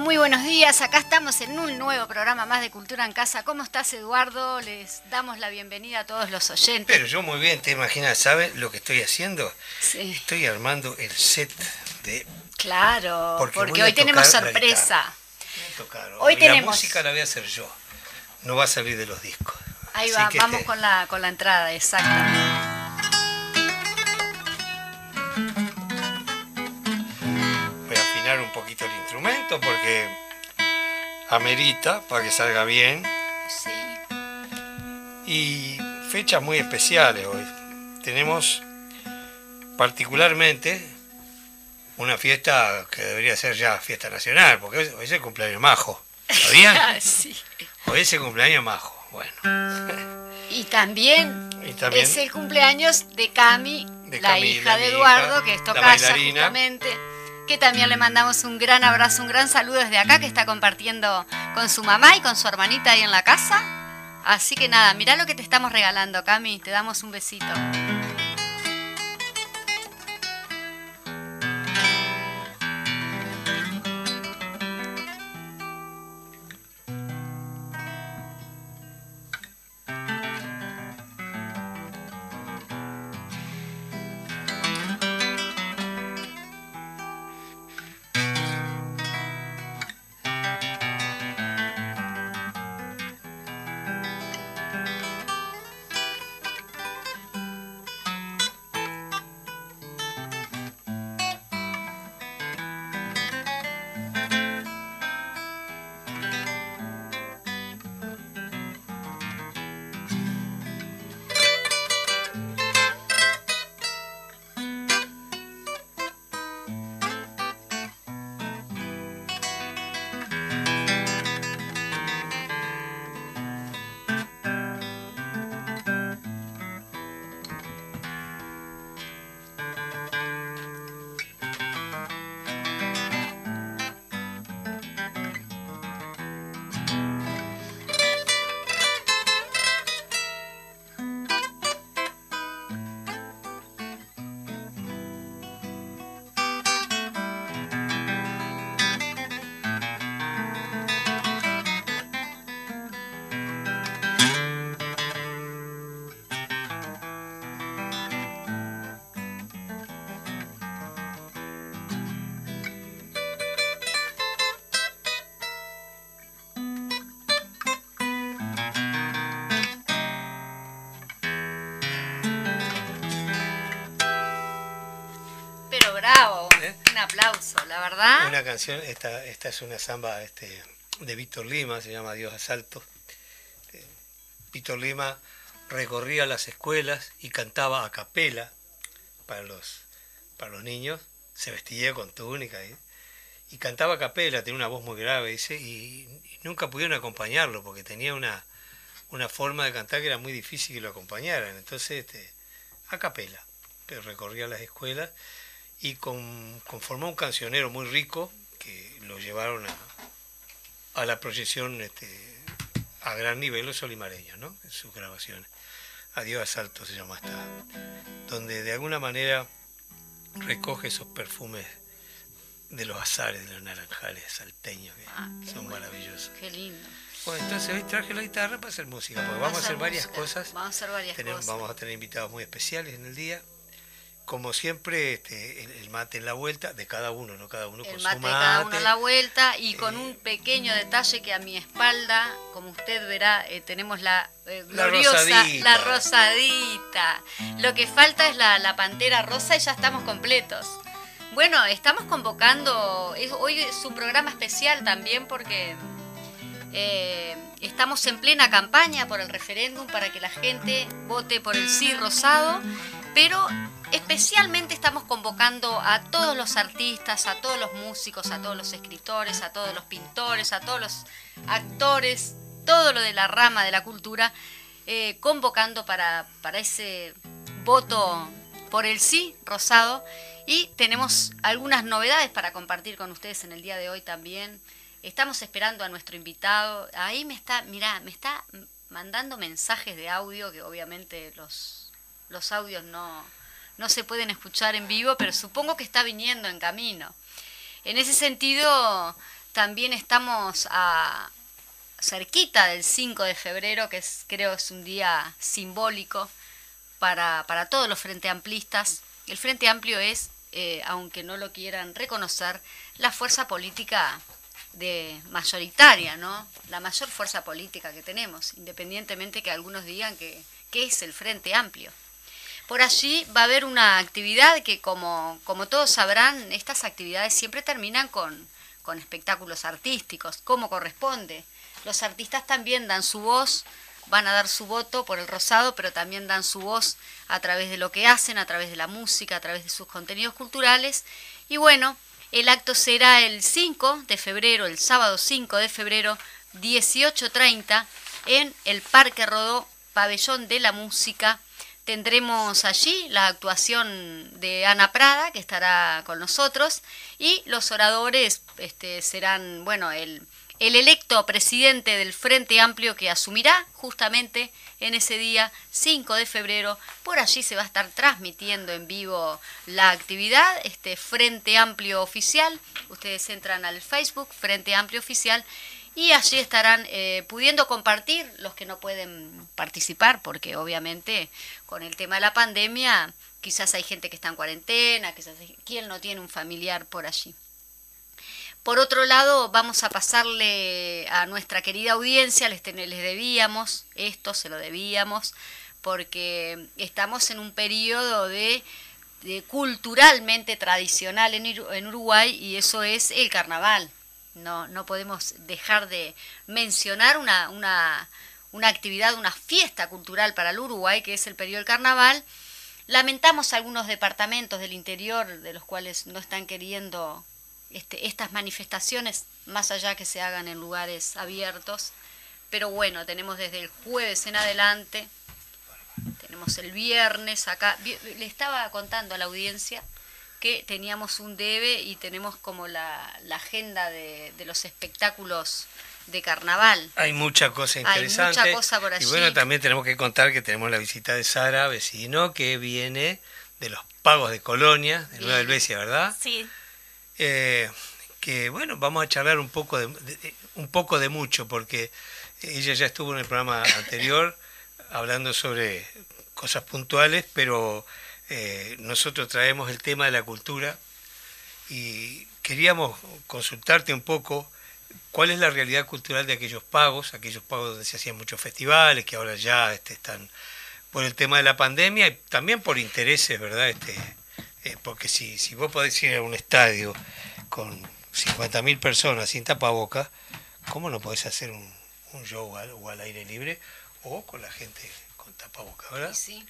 Muy, buenos días. Acá estamos en un nuevo programa más de Cultura en Casa. ¿Cómo estás, Eduardo? Les damos la bienvenida a todos los oyentes. Pero yo muy bien, te imaginas, ¿sabes lo que estoy haciendo? Sí. Estoy armando el set de... Claro, porque, hoy tenemos sorpresa. Hoy tenemos... La música la voy a hacer yo. No va a salir de los discos. Ahí va, vamos este con, la, con la entrada, exactamente. Amerita para que salga bien. Sí. Y fechas muy especiales hoy. Tenemos particularmente una fiesta que debería ser ya fiesta nacional, porque hoy, es el cumpleaños majo. ¿Sabían? sí. Hoy es el cumpleaños majo. Bueno. Y también, es el cumpleaños de Cami, la hija de Eduardo, que es tocaya justamente que también le mandamos un gran abrazo, un gran saludo desde acá, que está compartiendo con su mamá y con su hermanita ahí en la casa. Así que nada, mirá lo que te estamos regalando, Cami, te damos un besito. Una canción, esta, esta es una samba este, de Víctor Lima, se llama Dios Asalto. Eh, Víctor Lima recorría las escuelas y cantaba a capela para los, para los niños, se vestía con túnica y, y cantaba a capela, tenía una voz muy grave, dice, y, nunca pudieron acompañarlo porque tenía una, una forma de cantar que era muy difícil que lo acompañaran. Entonces, este, a capela, pero recorría las escuelas y con, conformó un cancionero muy rico que lo llevaron a, a la proyección este, a gran nivel los solimareños, ¿no? En sus grabaciones. Adiós Asalto se llama esta, donde de alguna manera recoge esos perfumes de los azares, de los naranjales salteños, que ah, son maravillosos. Qué lindo. Bueno, entonces hoy traje la guitarra para hacer música, porque vamos, a hacer varias cosas. Vamos a hacer varias cosas. Vamos a tener invitados muy especiales en el día como siempre, este, el, mate en la vuelta de cada uno, ¿no? Cada uno el con mate su mate. cada uno en la vuelta y con un pequeño detalle que a mi espalda, como usted verá, eh, tenemos la eh, gloriosa, la rosadita. Lo que falta es la, la, pantera rosa y ya estamos completos. Bueno, estamos convocando, hoy es un programa especial también porque eh, estamos en plena campaña por el referéndum para que la gente vote por el sí rosado, pero Especialmente estamos convocando a todos los artistas, a todos los músicos, a todos los escritores, a todos los pintores, a todos los actores, todo lo de la rama de la cultura, eh, convocando para, para ese voto por el sí rosado. Y tenemos algunas novedades para compartir con ustedes en el día de hoy también. Estamos esperando a nuestro invitado. Ahí me está, mira, me está mandando mensajes de audio que obviamente los, los audios no, no se pueden escuchar en vivo, pero supongo que está viniendo en camino. En ese sentido, también estamos a cerquita del 5 de febrero, que creo es un día simbólico para, todos los Frente Amplistas. El Frente Amplio es, eh, aunque no lo quieran reconocer, la fuerza política de mayoritaria, ¿no? La mayor fuerza política que tenemos, independientemente que algunos digan que, que es el Frente Amplio. Por allí va a haber una actividad que, como, como todos sabrán, estas actividades siempre terminan con, con espectáculos artísticos, como corresponde. Los artistas también dan su voz, van a dar su voto por el rosado, pero también dan su voz a través de lo que hacen, a través de la música, a través de sus contenidos culturales. Y bueno, el acto será el 5 de febrero, el sábado 5 de febrero, 18.30, en el Parque Rodó, Pabellón de la Música, Tendremos allí la actuación de Ana Prada, que estará con nosotros, y los oradores este, serán, bueno, el, el electo presidente del Frente Amplio que asumirá justamente en ese día 5 de febrero. Por allí se va a estar transmitiendo en vivo la actividad, este Frente Amplio Oficial. Ustedes entran al Facebook, Frente Amplio Oficial, y allí estarán eh, pudiendo compartir los que no pueden participar, porque obviamente con el tema de la pandemia quizás hay gente que está en cuarentena, quizás hay no tiene un familiar por allí. Por otro lado, vamos a pasarle a nuestra querida audiencia, les, les debíamos, esto se lo debíamos, porque estamos en un periodo de, culturalmente tradicional en Uruguay y eso es el carnaval. No, no podemos dejar de mencionar una, una, una actividad, una fiesta cultural para el Uruguay, que es el periodo del carnaval. Lamentamos algunos departamentos del interior de los cuales no están queriendo este, estas manifestaciones, más allá que se hagan en lugares abiertos. Pero bueno, tenemos desde el jueves en adelante, tenemos el viernes acá. Le estaba contando a la audiencia que teníamos un debe y tenemos como la, agenda de, los espectáculos de carnaval. Hay mucha cosa interesante. Hay mucha cosa por allí. Y bueno, también tenemos que contar que tenemos la visita de Sara, vecino, que viene de los pagos de Colonia, de Nueva Helvecia, ¿verdad? Sí. Eh, que bueno, vamos a charlar un poco de, un poco de mucho, porque ella ya estuvo en el programa anterior hablando sobre cosas puntuales, pero eh, nosotros traemos el tema de la cultura y queríamos consultarte un poco cuál es la realidad cultural de aquellos pagos, aquellos pagos donde se hacían muchos festivales, que ahora ya este, están por el tema de la pandemia y también por intereses, ¿verdad? Este, Eh, porque si, si vos podés ir a un estadio con 50.000 personas sin tapaboca, ¿cómo no podés hacer un, un show al, o al aire libre o con la gente con tapaboca, verdad? Sí.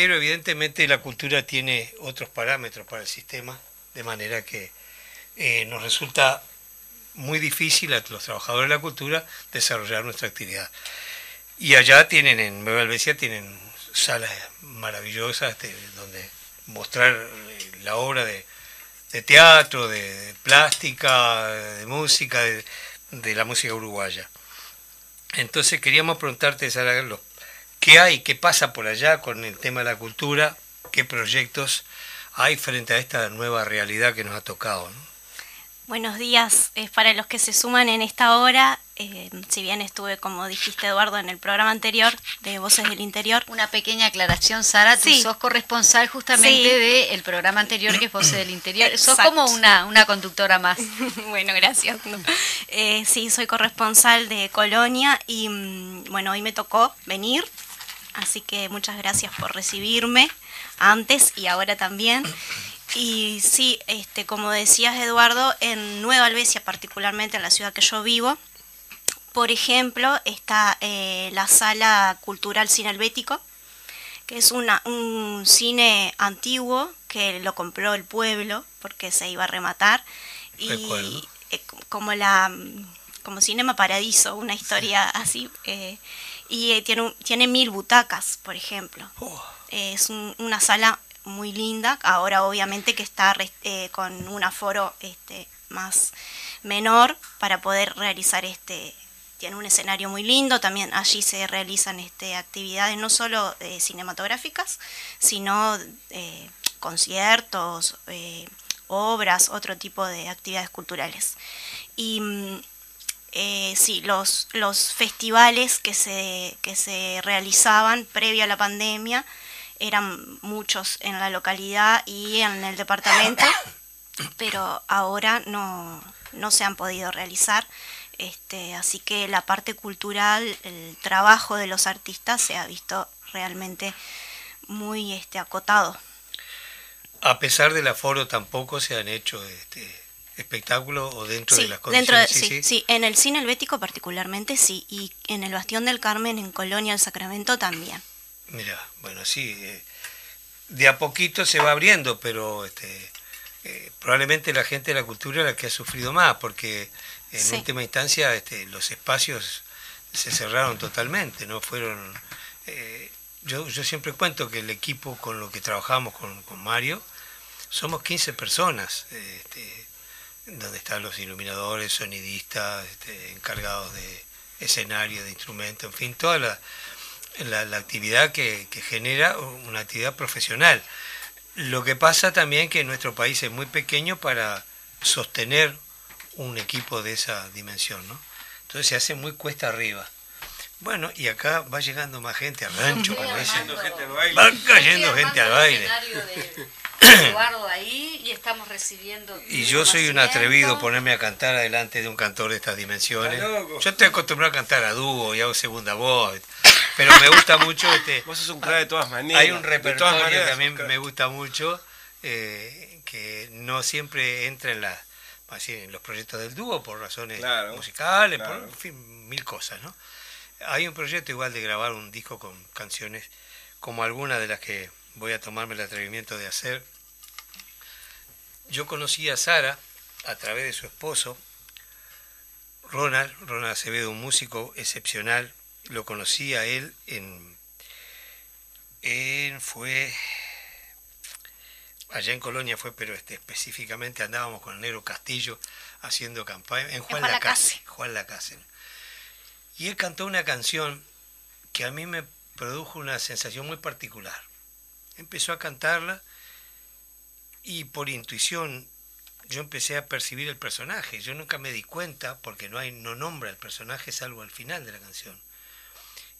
Pero evidentemente la cultura tiene otros parámetros para el sistema, de manera que eh, nos resulta muy difícil a los trabajadores de la cultura desarrollar nuestra actividad. Y allá tienen, en Nueva Albesia, tienen salas maravillosas este, donde mostrar eh, la obra de, teatro, de, plástica, de música, de, la música uruguaya. Entonces queríamos preguntarte, Sara, ¿qué hay, qué pasa por allá con el tema de la cultura? ¿Qué proyectos hay frente a esta nueva realidad que nos ha tocado? Buenos días. Eh, para los que se suman en esta hora, eh, si bien estuve, como dijiste Eduardo, en el programa anterior de Voces del Interior. Una pequeña aclaración, Sara, tú sos corresponsal justamente del programa anterior que es Voces del Interior. Sos como una, una conductora más. bueno, gracias. Eh, sí, soy corresponsal de Colonia y mm, bueno, hoy me tocó venir, así que muchas gracias por recibirme antes y ahora también. Y sí, este, como decías Eduardo, en Nueva Albesia, particularmente en la ciudad que yo vivo, por ejemplo, está eh, la Sala Cultural Cine Helvético, que es una, un cine antiguo que lo compró el pueblo porque se iba a rematar. Y eh, como la como Cinema Paradiso, una historia así. Eh, y tiene, tiene mil butacas, por ejemplo. Oh. es una sala muy linda, ahora obviamente que está eh, con un aforo este, más menor para poder realizar este, tiene un escenario muy lindo, también allí se realizan este, actividades no solo eh, cinematográficas, sino eh, conciertos, obras, otro tipo de actividades culturales. Y mm, sí, los, los festivales que se, que se realizaban previo a la pandemia, eran muchos en la localidad y en el departamento, pero ahora no, no se han podido realizar. Este, así que la parte cultural, el trabajo de los artistas se ha visto realmente muy este, acotado. A pesar del aforo tampoco se han hecho este, espectáculos o dentro de las. Dentro sí, sí, en el cine helvético particularmente sí, y en el Bastión del Carmen en Colonia del Sacramento también. Mira, bueno, sí, eh, de a poquito se va abriendo, pero este, eh, probablemente la gente de la cultura es la que ha sufrido más, porque en última instancia este, los espacios se cerraron totalmente, no fueron... Eh, yo, yo siempre cuento que el equipo con lo que trabajamos con, con Mario, somos 15 personas, este, donde están los iluminadores, sonidistas, este, encargados de escenario, de instrumentos, en fin, toda la la, actividad que, genera una actividad profesional. Lo que pasa también que nuestro país es muy pequeño para sostener un equipo de esa dimensión, ¿no? Entonces se hace muy cuesta arriba. Bueno, y acá va llegando más gente al rancho, como dicen. Va cayendo gente al baile. Eduardo ahí y estamos recibiendo. Y yo soy un atrevido ponerme a cantar adelante de un cantor de estas dimensiones. Yo estoy acostumbrado a cantar a dúo y hago segunda voz. Pero me gusta mucho este. Vos sos un crack de todas maneras. Hay un repertorio que también me gusta mucho, eh, que no siempre entra en la en los proyectos del dúo por razones musicales, por en fin, mil cosas, ¿no? Hay un proyecto igual de grabar un disco con canciones como algunas de las que voy a tomarme el atrevimiento de hacer. Yo conocí a Sara a través de su esposo, Ronald, Ronald Acevedo, un músico excepcional. Lo conocí a él en, en fue allá en Colonia fue, pero este, específicamente andábamos con el Negro Castillo haciendo campaña en Juan, la Lacase, Juan Lacase. Y él cantó una canción que a mí me produjo una sensación muy particular empezó a cantarla y por intuición yo empecé a percibir el personaje. Yo nunca me di cuenta porque no no nombra el personaje salvo al final de la canción.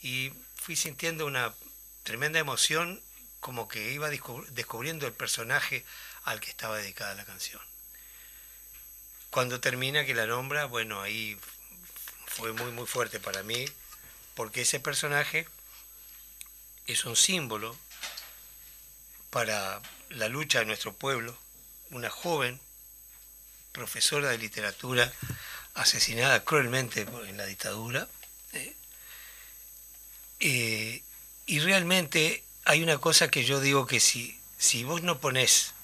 Y fui sintiendo una tremenda emoción como que iba descubriendo el personaje al que estaba dedicada la canción. Cuando termina que la nombra, bueno, ahí fue muy muy fuerte para mí porque ese personaje es un símbolo para la lucha de nuestro pueblo, una joven profesora de literatura asesinada cruelmente en la dictadura. ¿eh? Eh, y realmente hay una cosa que yo digo que si, si vos no pones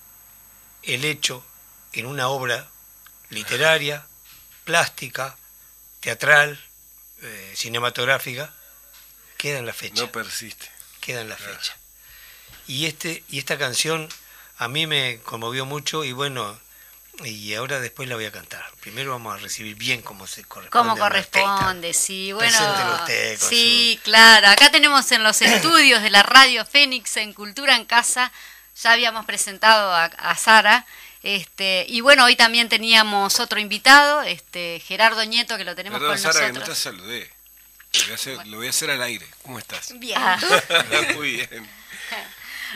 el hecho en una obra literaria, plástica, teatral, eh, cinematográfica, queda en la fecha. No persiste. Queda en la fecha. Y, este, y esta canción a mí me conmovió mucho y bueno, y ahora después la voy a cantar. Primero vamos a recibir bien como se corresponde. Como corresponde, sí. Bueno, sí, claro. Acá tenemos en los estudios de la Radio Fénix en Cultura en Casa, ya habíamos presentado a, Sara. Este, y bueno, hoy también teníamos otro invitado, este Gerardo Nieto, que lo tenemos con Sara, nosotros. que no te saludé. Lo voy, a hacer, lo voy a hacer al aire. ¿Cómo estás? Bien. Muy bien.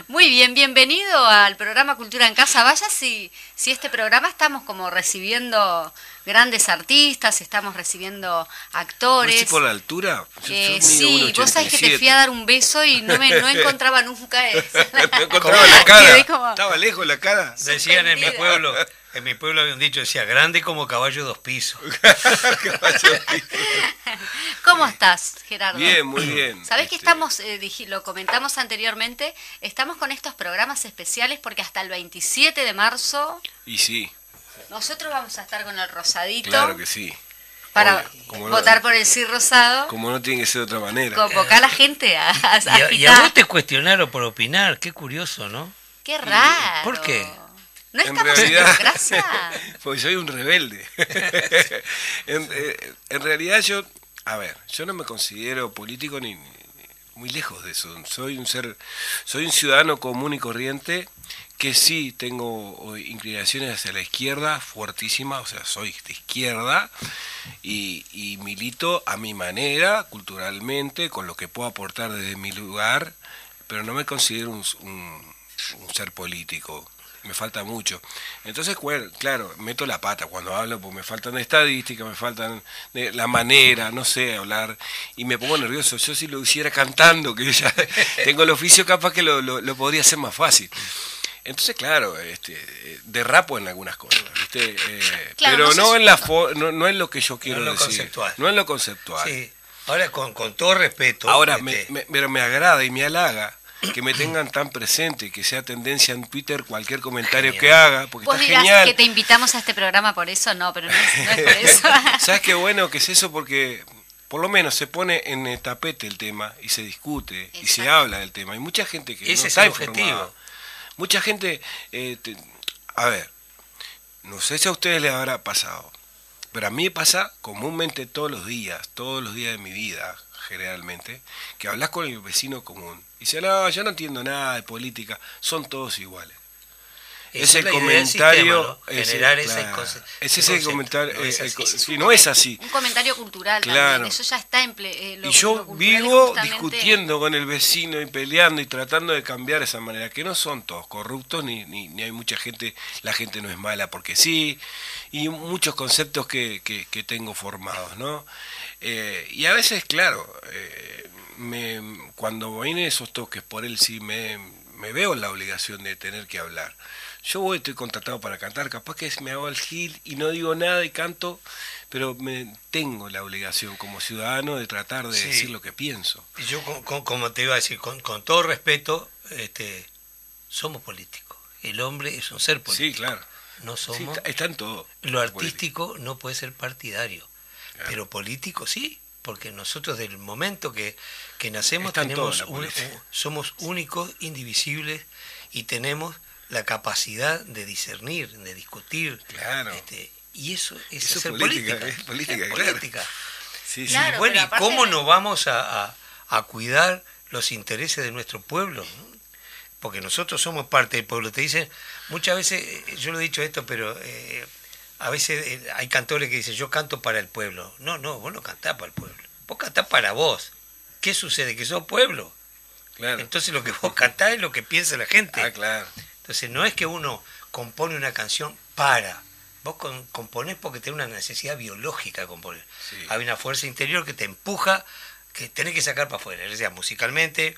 Muy bien, bienvenido al programa Cultura en Casa. Vaya si, si este programa estamos como recibiendo grandes artistas, estamos recibiendo actores. por la altura? Eh, sí, vos sabés que te fui a dar un beso y no, me, no encontraba nunca eso. no encontraba la cara. Estaba lejos la cara. Decían en mi pueblo, en mi pueblo había un dicho, decía, grande como caballo dos pisos. ¿Cómo estás, Gerardo? Bien, muy bien. Sabés que este, estamos, eh, lo comentamos anteriormente, estamos con estos programas especiales porque hasta el 27 de marzo... Y sí. Nosotros vamos a estar con el rosadito. Claro que sí. Para votar por el sí rosado. Como no tiene que ser de otra manera. Convocar a la gente a, a y, a, vos te cuestionaron por opinar, qué curioso, ¿no? Qué raro. ¿Por qué? No en estamos realidad, en Porque soy un rebelde. Eh, en, realidad yo, a ver, yo no me considero político ni, muy lejos de eso. Soy un ser, soy un ciudadano común y corriente que sí tengo inclinaciones hacia la izquierda fuertísimas, o sea, soy de izquierda y, milito a mi manera, culturalmente, con lo que puedo aportar desde mi lugar, pero no me considero un, un ser político me falta mucho. Entonces, claro, meto la pata cuando hablo, porque me faltan estadísticas, me faltan la manera, no sé, hablar, y me pongo nervioso. Yo si lo hiciera cantando, que ya tengo el oficio, capaz que lo, lo, podría hacer más fácil. Entonces, claro, este, derrapo en algunas cosas, ¿viste? Eh, pero no, en la no, no, es lo que yo quiero no decir. Conceptual. No es lo conceptual. Sí. Ahora, con, con todo respeto. Ahora, este me, pero me agrada y me halaga que me tengan tan presente, que sea tendencia en Twitter cualquier comentario que haga, porque está genial. que te invitamos a este programa por eso, no, pero no es, por eso. ¿Sabes qué bueno que es eso? Porque por lo menos se pone en el tapete el tema y se discute y se habla del tema. Hay mucha gente que Ese no está objetivo. Mucha gente, eh, a ver, no sé si a ustedes les habrá pasado, pero a mí pasa comúnmente todos los días, todos los días de mi vida, generalmente, que hablas con el vecino común y dice, no, yo no entiendo nada de política, son todos iguales. Es, el comentario. Generar ese, es ese comentario. No es, así. no es así. Un comentario cultural claro. Eso ya está en. Eh, y yo vivo discutiendo con el vecino y peleando y tratando de cambiar esa manera. Que no son todos corruptos, ni, ni, hay mucha gente. La gente no es mala porque sí. Y muchos conceptos que, que, que tengo formados, ¿no? Eh, y a veces, claro. Eh, me, cuando vienen esos toques por él sí me, me veo en la obligación de tener que hablar. Yo voy, estoy contratado para cantar, capaz que me hago el gil y no digo nada y canto, pero me tengo la obligación como ciudadano de tratar de decir lo que pienso. Y yo, como te iba a decir, con, todo respeto, este, somos políticos. El hombre es un ser político. Sí, claro. No somos. está, en todo. Lo artístico no puede ser partidario, pero político sí porque nosotros del momento que, nacemos tenemos somos únicos, indivisibles y tenemos la capacidad de discernir, de discutir. Claro. Este, y eso es, eso política, política. bueno, ¿y cómo nos vamos a, cuidar los intereses de nuestro pueblo? Porque nosotros somos parte del pueblo. Te dicen, muchas veces, eh, yo lo he dicho esto, pero eh, a veces eh, hay cantores que dicen, yo canto para el pueblo. No, no, vos no cantás para el pueblo. Vos cantás para vos. ¿Qué sucede? Que sos pueblo. Claro. Entonces lo que vos cantás es lo que piensa la gente. Ah, claro. Entonces no es que uno compone una canción para. Vos componés porque tenés una necesidad biológica de componer. Hay una fuerza interior que te empuja, que tenés que sacar para afuera. O sea, musicalmente,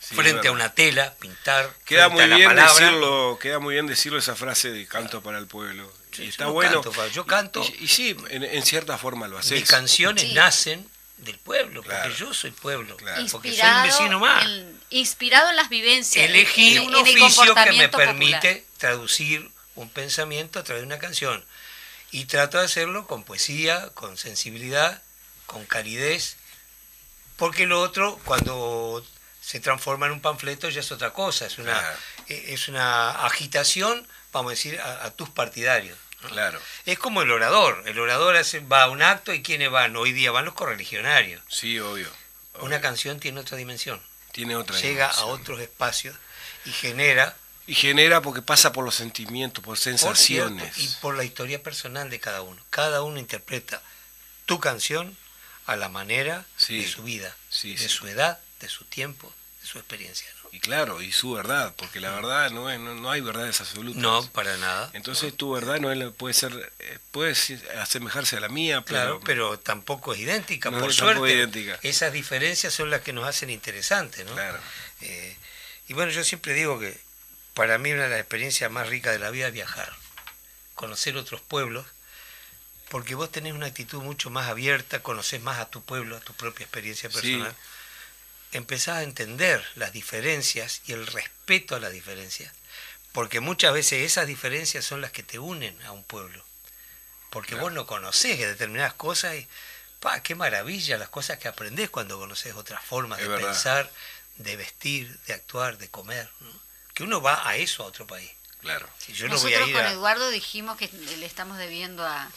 frente a una tela, pintar. Queda muy bien decirlo, queda muy bien decirlo esa frase de canto para el pueblo. Y está bueno. yo canto. Y, sí, en, cierta forma lo haces. Mis canciones nacen del pueblo, porque yo soy pueblo, porque soy un vecino más. inspirado en las vivencias. Elegí un oficio que me permite traducir un pensamiento a través de una canción. Y trato de hacerlo con poesía, con sensibilidad, con calidez, porque lo otro, cuando se transforma en un panfleto, ya es otra cosa, es una, e, es una agitación, vamos a decir, a, tus partidarios. Claro. Es como el orador. El orador va a un acto y ¿quiénes van? Hoy día van los correligionarios. Sí, obvio. Una canción tiene otra dimensión. Tiene otra Llega a otros espacios y genera y genera porque pasa por los sentimientos, por sensaciones. y por la historia personal de cada uno. Cada uno interpreta tu canción a la manera de su vida, de su edad, de su tiempo, de su experiencia. Y claro, y su verdad, porque la verdad no, es, no, hay verdades absolutas. No, para nada. Entonces tu verdad no puede ser, eh, puede asemejarse a la mía, pero, claro, pero tampoco es idéntica. por suerte, idéntica. esas diferencias son las que nos hacen interesantes, ¿no? Claro. Eh, y bueno, yo siempre digo que para mí una de las experiencias más ricas de la vida es viajar, conocer otros pueblos, porque vos tenés una actitud mucho más abierta, conocés más a tu pueblo, a tu propia experiencia personal. Empezás a entender las diferencias y el respeto a las diferencias, porque muchas veces esas diferencias son las que te unen a un pueblo, porque vos no conocés determinadas cosas y, pa, qué maravilla las cosas que aprendés cuando conoces otras formas de pensar, de vestir, de actuar, de comer. ¿no? que uno va a eso a otro país. Claro. yo Nosotros con Eduardo dijimos que le estamos debiendo a,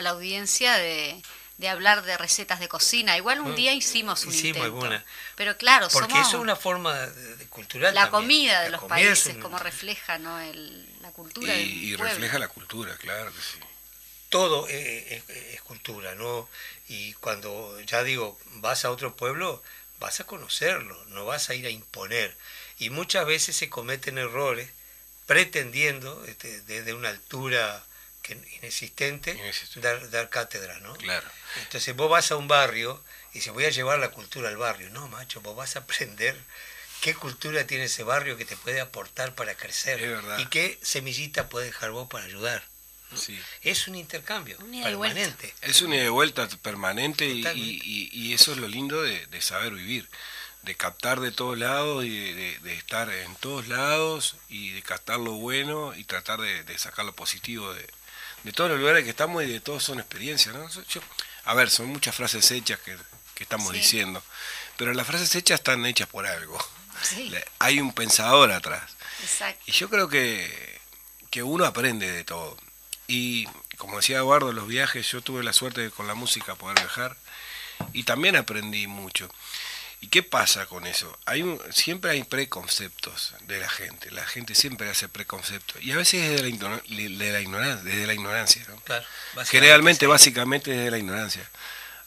la audiencia de, hablar de recetas de cocina. Igual un mm. día hicimos un hicimos Alguna. Pero claro, Porque eso es una forma de, cultural La comida de los países, como refleja ¿no? la cultura Y, y refleja la cultura, claro que sí. Todo es, es, cultura, ¿no? Y cuando, ya digo, vas a otro pueblo, vas a conocerlo, no vas a ir a imponer y muchas veces se cometen errores pretendiendo este, desde una altura que, inexistente dar, dar, cátedra, ¿no? Claro. Entonces vos vas a un barrio y se voy a llevar la cultura al barrio. No, macho, vos vas a aprender qué cultura tiene ese barrio que te puede aportar para crecer y qué semillita puede dejar vos para ayudar. Sí. Es un intercambio permanente. Es una ida de vuelta permanente y, eso es lo lindo de saber vivir de captar de todos lados y de, estar en todos lados y de captar lo bueno y tratar de, sacar lo positivo de, todos los lugares que estamos y de todos son experiencias. ¿no? a ver, son muchas frases hechas que, estamos diciendo, pero las frases hechas están hechas por algo. Hay un pensador atrás. Y yo creo que, que uno aprende de todo. Y como decía Eduardo, los viajes, yo tuve la suerte de con la música poder viajar y también aprendí mucho. ¿Y qué pasa con eso? Hay siempre hay preconceptos de la gente. La gente siempre hace preconceptos. Y a veces desde la, de la ignorancia, desde la ignorancia. Generalmente, básicamente desde la ignorancia.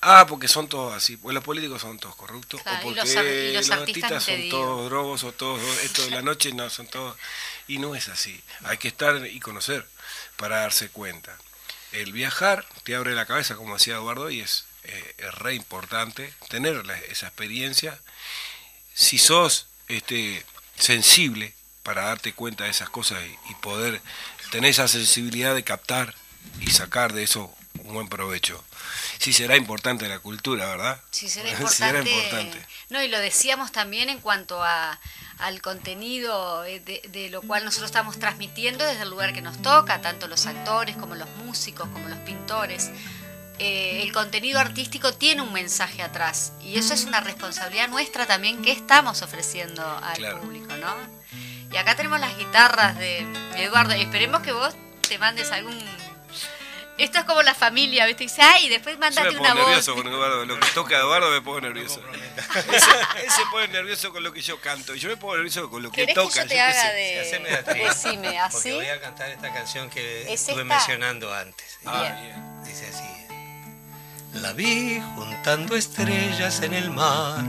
Ah, porque son todos así. Pues los políticos son todos corruptos. o porque los, artistas, son todos drogos o todos esto de la noche no son todos. Y no es así. Hay que estar y conocer para darse cuenta. El viajar te abre la cabeza, como decía Eduardo, y es eh, es re importante tener esa experiencia. Si sos este, sensible para darte cuenta de esas cosas y, poder tener esa sensibilidad de captar y sacar de eso un buen provecho. Sí será importante la cultura, ¿verdad? Sí será importante. No, y lo decíamos también en cuanto a, al contenido eh, de, de, lo cual nosotros estamos transmitiendo desde el lugar que nos toca, tanto los actores como los músicos, como los pintores. Eh, el contenido artístico tiene un mensaje atrás y eso es una responsabilidad nuestra también que estamos ofreciendo al público, ¿no? Y acá tenemos las guitarras de Eduardo. Esperemos que vos te mandes algún esto es como la familia, ¿viste? Dice, ay, después mandate una voz. nervioso con Eduardo. Lo que toca Eduardo me pongo nervioso. él, se pone nervioso con lo que yo canto y yo me pongo nervioso con lo que toca. Que yo te haga de... Decime, ¿así? Porque voy a cantar esta canción que estuve mencionando antes. Ah, bien. Dice así. La vi juntando estrellas en el mar,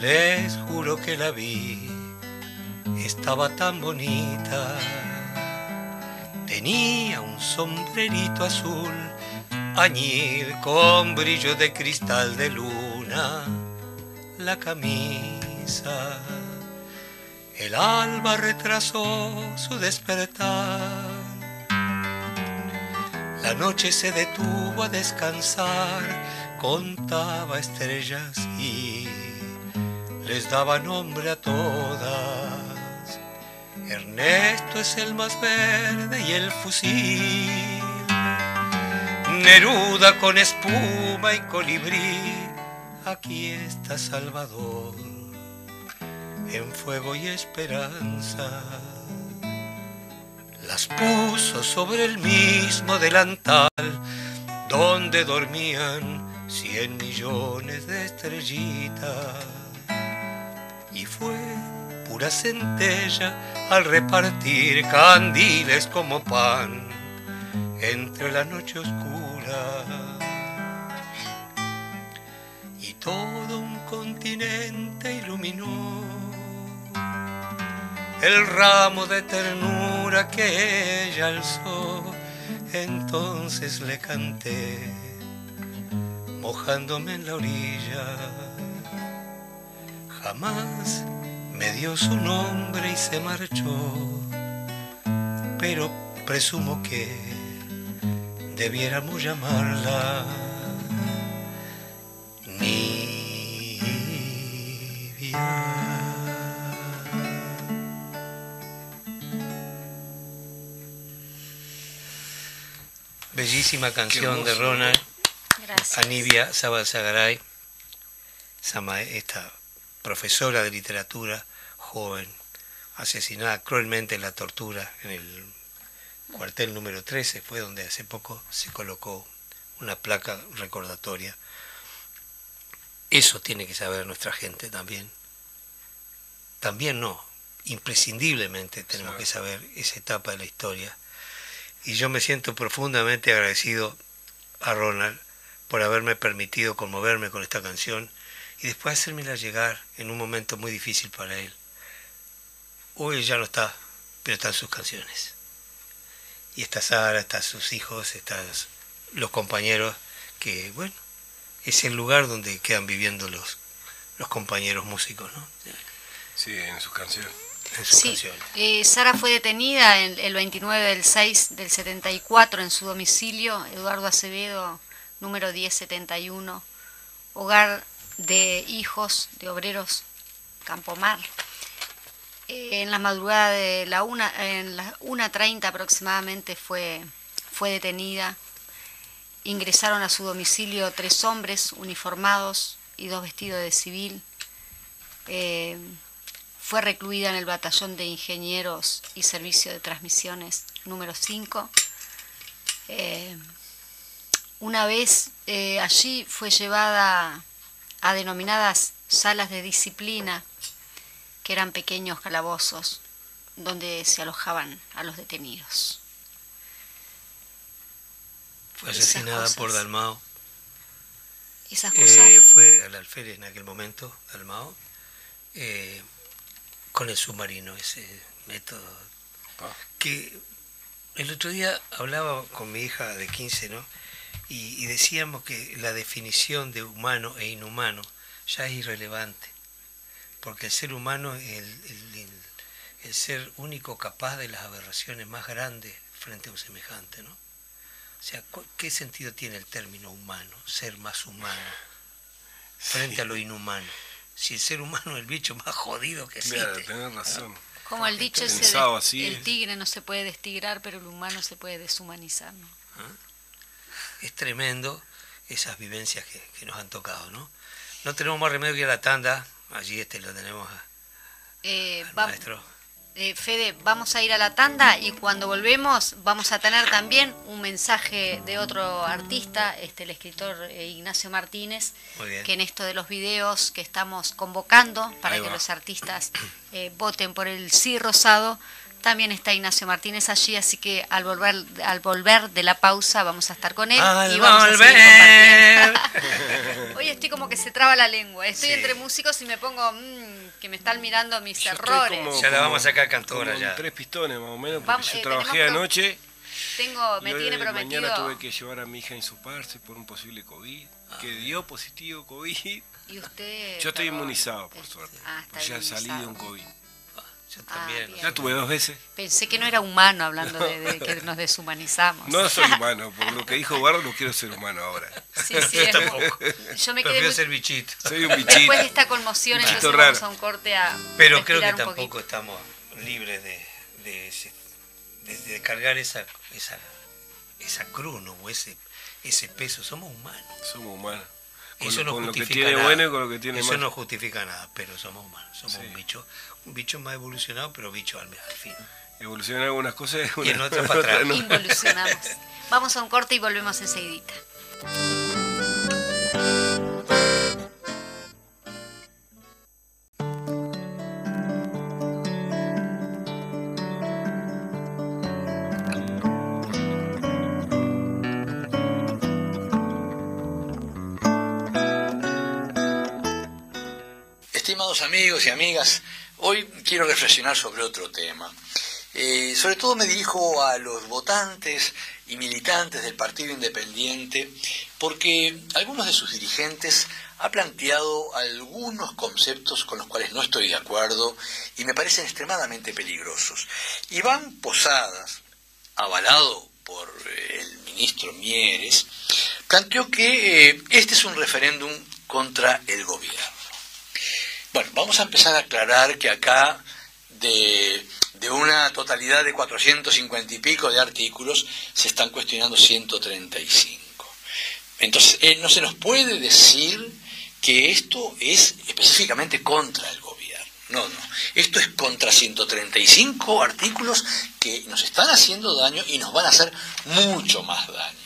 les juro que la vi, estaba tan bonita. Tenía un sombrerito azul, añil con brillo de cristal de luna, la camisa el alba retrasó su despertar. La noche se detuvo a descansar, contaba estrellas y les daba nombre a todas. Ernesto es el más verde y el fusil. Neruda con espuma y colibrí, aquí está Salvador, en fuego y esperanza. Las puso sobre el mismo delantal donde dormían cien millones de estrellitas. Y fue pura centella al repartir candiles como pan entre la noche oscura. Y todo un continente iluminó el ramo de ternura que ella alzó. Entonces le canté, mojándome en la orilla. Jamás me dio su nombre y se marchó, pero presumo que debiéramos llamarla Nivia. Bellísima canción de Ronald, Anivia Sabalsagaray, esta profesora de literatura joven, asesinada cruelmente en la tortura en el cuartel número 13, fue donde hace poco se colocó una placa recordatoria. Eso tiene que saber nuestra gente también. También no, imprescindiblemente tenemos que saber esa etapa de la historia. Y yo me siento profundamente agradecido a Ronald por haberme permitido conmoverme con esta canción y después hacérmela llegar en un momento muy difícil para él. Hoy ya no está, pero están sus canciones. Y está Sara, están sus hijos, están los compañeros, que bueno, es el lugar donde quedan viviendo los, los compañeros músicos, ¿no? Sí, en sus canciones. En sus canciones. Eh, Sara fue detenida el, el 29 del 6 del 74 en su domicilio, Eduardo Acevedo, número 1071, hogar de hijos de obreros Campomar. Eh, en la madrugada de la una, en las 1.30 aproximadamente fue, fue detenida. Ingresaron a su domicilio tres hombres uniformados y dos vestidos de civil. Eh, fue recluida en el batallón de ingenieros y servicio de transmisiones número 5. Eh, una vez allí fue llevada a denominadas salas de disciplina, que eran pequeños calabozos donde se alojaban a los detenidos. Fue asesinada por Dalmao. Esas eh, cosas. fue al alférez en aquel momento, Dalmao, eh, con el submarino, ese método. Ah. Que el otro día hablaba con mi hija de 15, ¿no? y, decíamos que la definición de humano e inhumano ya es irrelevante, porque el ser humano es el, el, ser único capaz de las aberraciones más grandes frente a un semejante, ¿no? O sea, ¿qué sentido tiene el término humano, ser más humano, frente a lo inhumano? Si el ser humano es el bicho más jodido que existe. Claro, tenés razón. Como el dicho ese de, el tigre no se puede destigrar, pero el humano se puede deshumanizar, ¿no? ¿Ah? es tremendo esas vivencias que, nos han tocado, ¿no? No tenemos más remedio que ir a la tanda, allí este lo tenemos a, eh, maestro. Eh, Fede, vamos a ir a la tanda y cuando volvemos vamos a tener también un mensaje de otro artista, este el escritor eh, Ignacio Martínez, que en esto de los videos que estamos convocando para que los artistas voten por el sí rosado, también está Ignacio Martínez allí, así que al volver, al volver de la pausa vamos a estar con él y vamos a seguir compartiendo. Hoy estoy como que se traba la lengua. Estoy entre músicos y me pongo mm, que me están mirando mis errores. ya la vamos a sacar cantora ya. Tres pistones más o menos, porque yo eh, trabajé anoche. Tengo, me tiene prometido. Mañana tuve que llevar a mi hija a insuparse por un posible COVID, que dio positivo COVID. ¿Y usted? Yo estoy inmunizado, por suerte. Ah, está ya salí de un COVID. Yo también. Ah, tuve dos veces. Pensé que no era humano hablando de, que nos deshumanizamos. No soy humano, por lo que dijo Barro no quiero ser humano ahora. Sí, sí, tampoco. Yo me quedé ser bichito. Soy un bichito. Después de esta conmoción, entonces vamos a un corte a Pero creo que tampoco estamos libres de, de, cargar esa, esa, esa cruz, O ese, ese peso. Somos humanos. Somos humanos. Con eso no lo que tiene bueno y con lo que tiene Eso no justifica nada, pero somos humanos. Somos un bicho un bicho más evolucionado, pero bicho al, fin. Evolucionan algunas cosas y en otras para atrás. Involucionamos. Vamos a un corte y volvemos enseguida. Estimados amigos y amigas, Hoy quiero reflexionar sobre otro tema. Eh, sobre todo me dirijo a los votantes y militantes del Partido Independiente, porque algunos de sus dirigentes han planteado algunos conceptos con los cuales no estoy de acuerdo y me parecen extremadamente peligrosos. Iván Posadas, avalado por eh, el ministro Mieres, planteó que eh, este es un referéndum contra el gobierno. Bueno, vamos a empezar a aclarar que acá de, una totalidad de 450 y pico de artículos se están cuestionando 135. Entonces, eh, no se nos puede decir que esto es específicamente contra el gobierno. No, no. Esto es contra 135 artículos que nos están haciendo daño y nos van a hacer mucho más daño.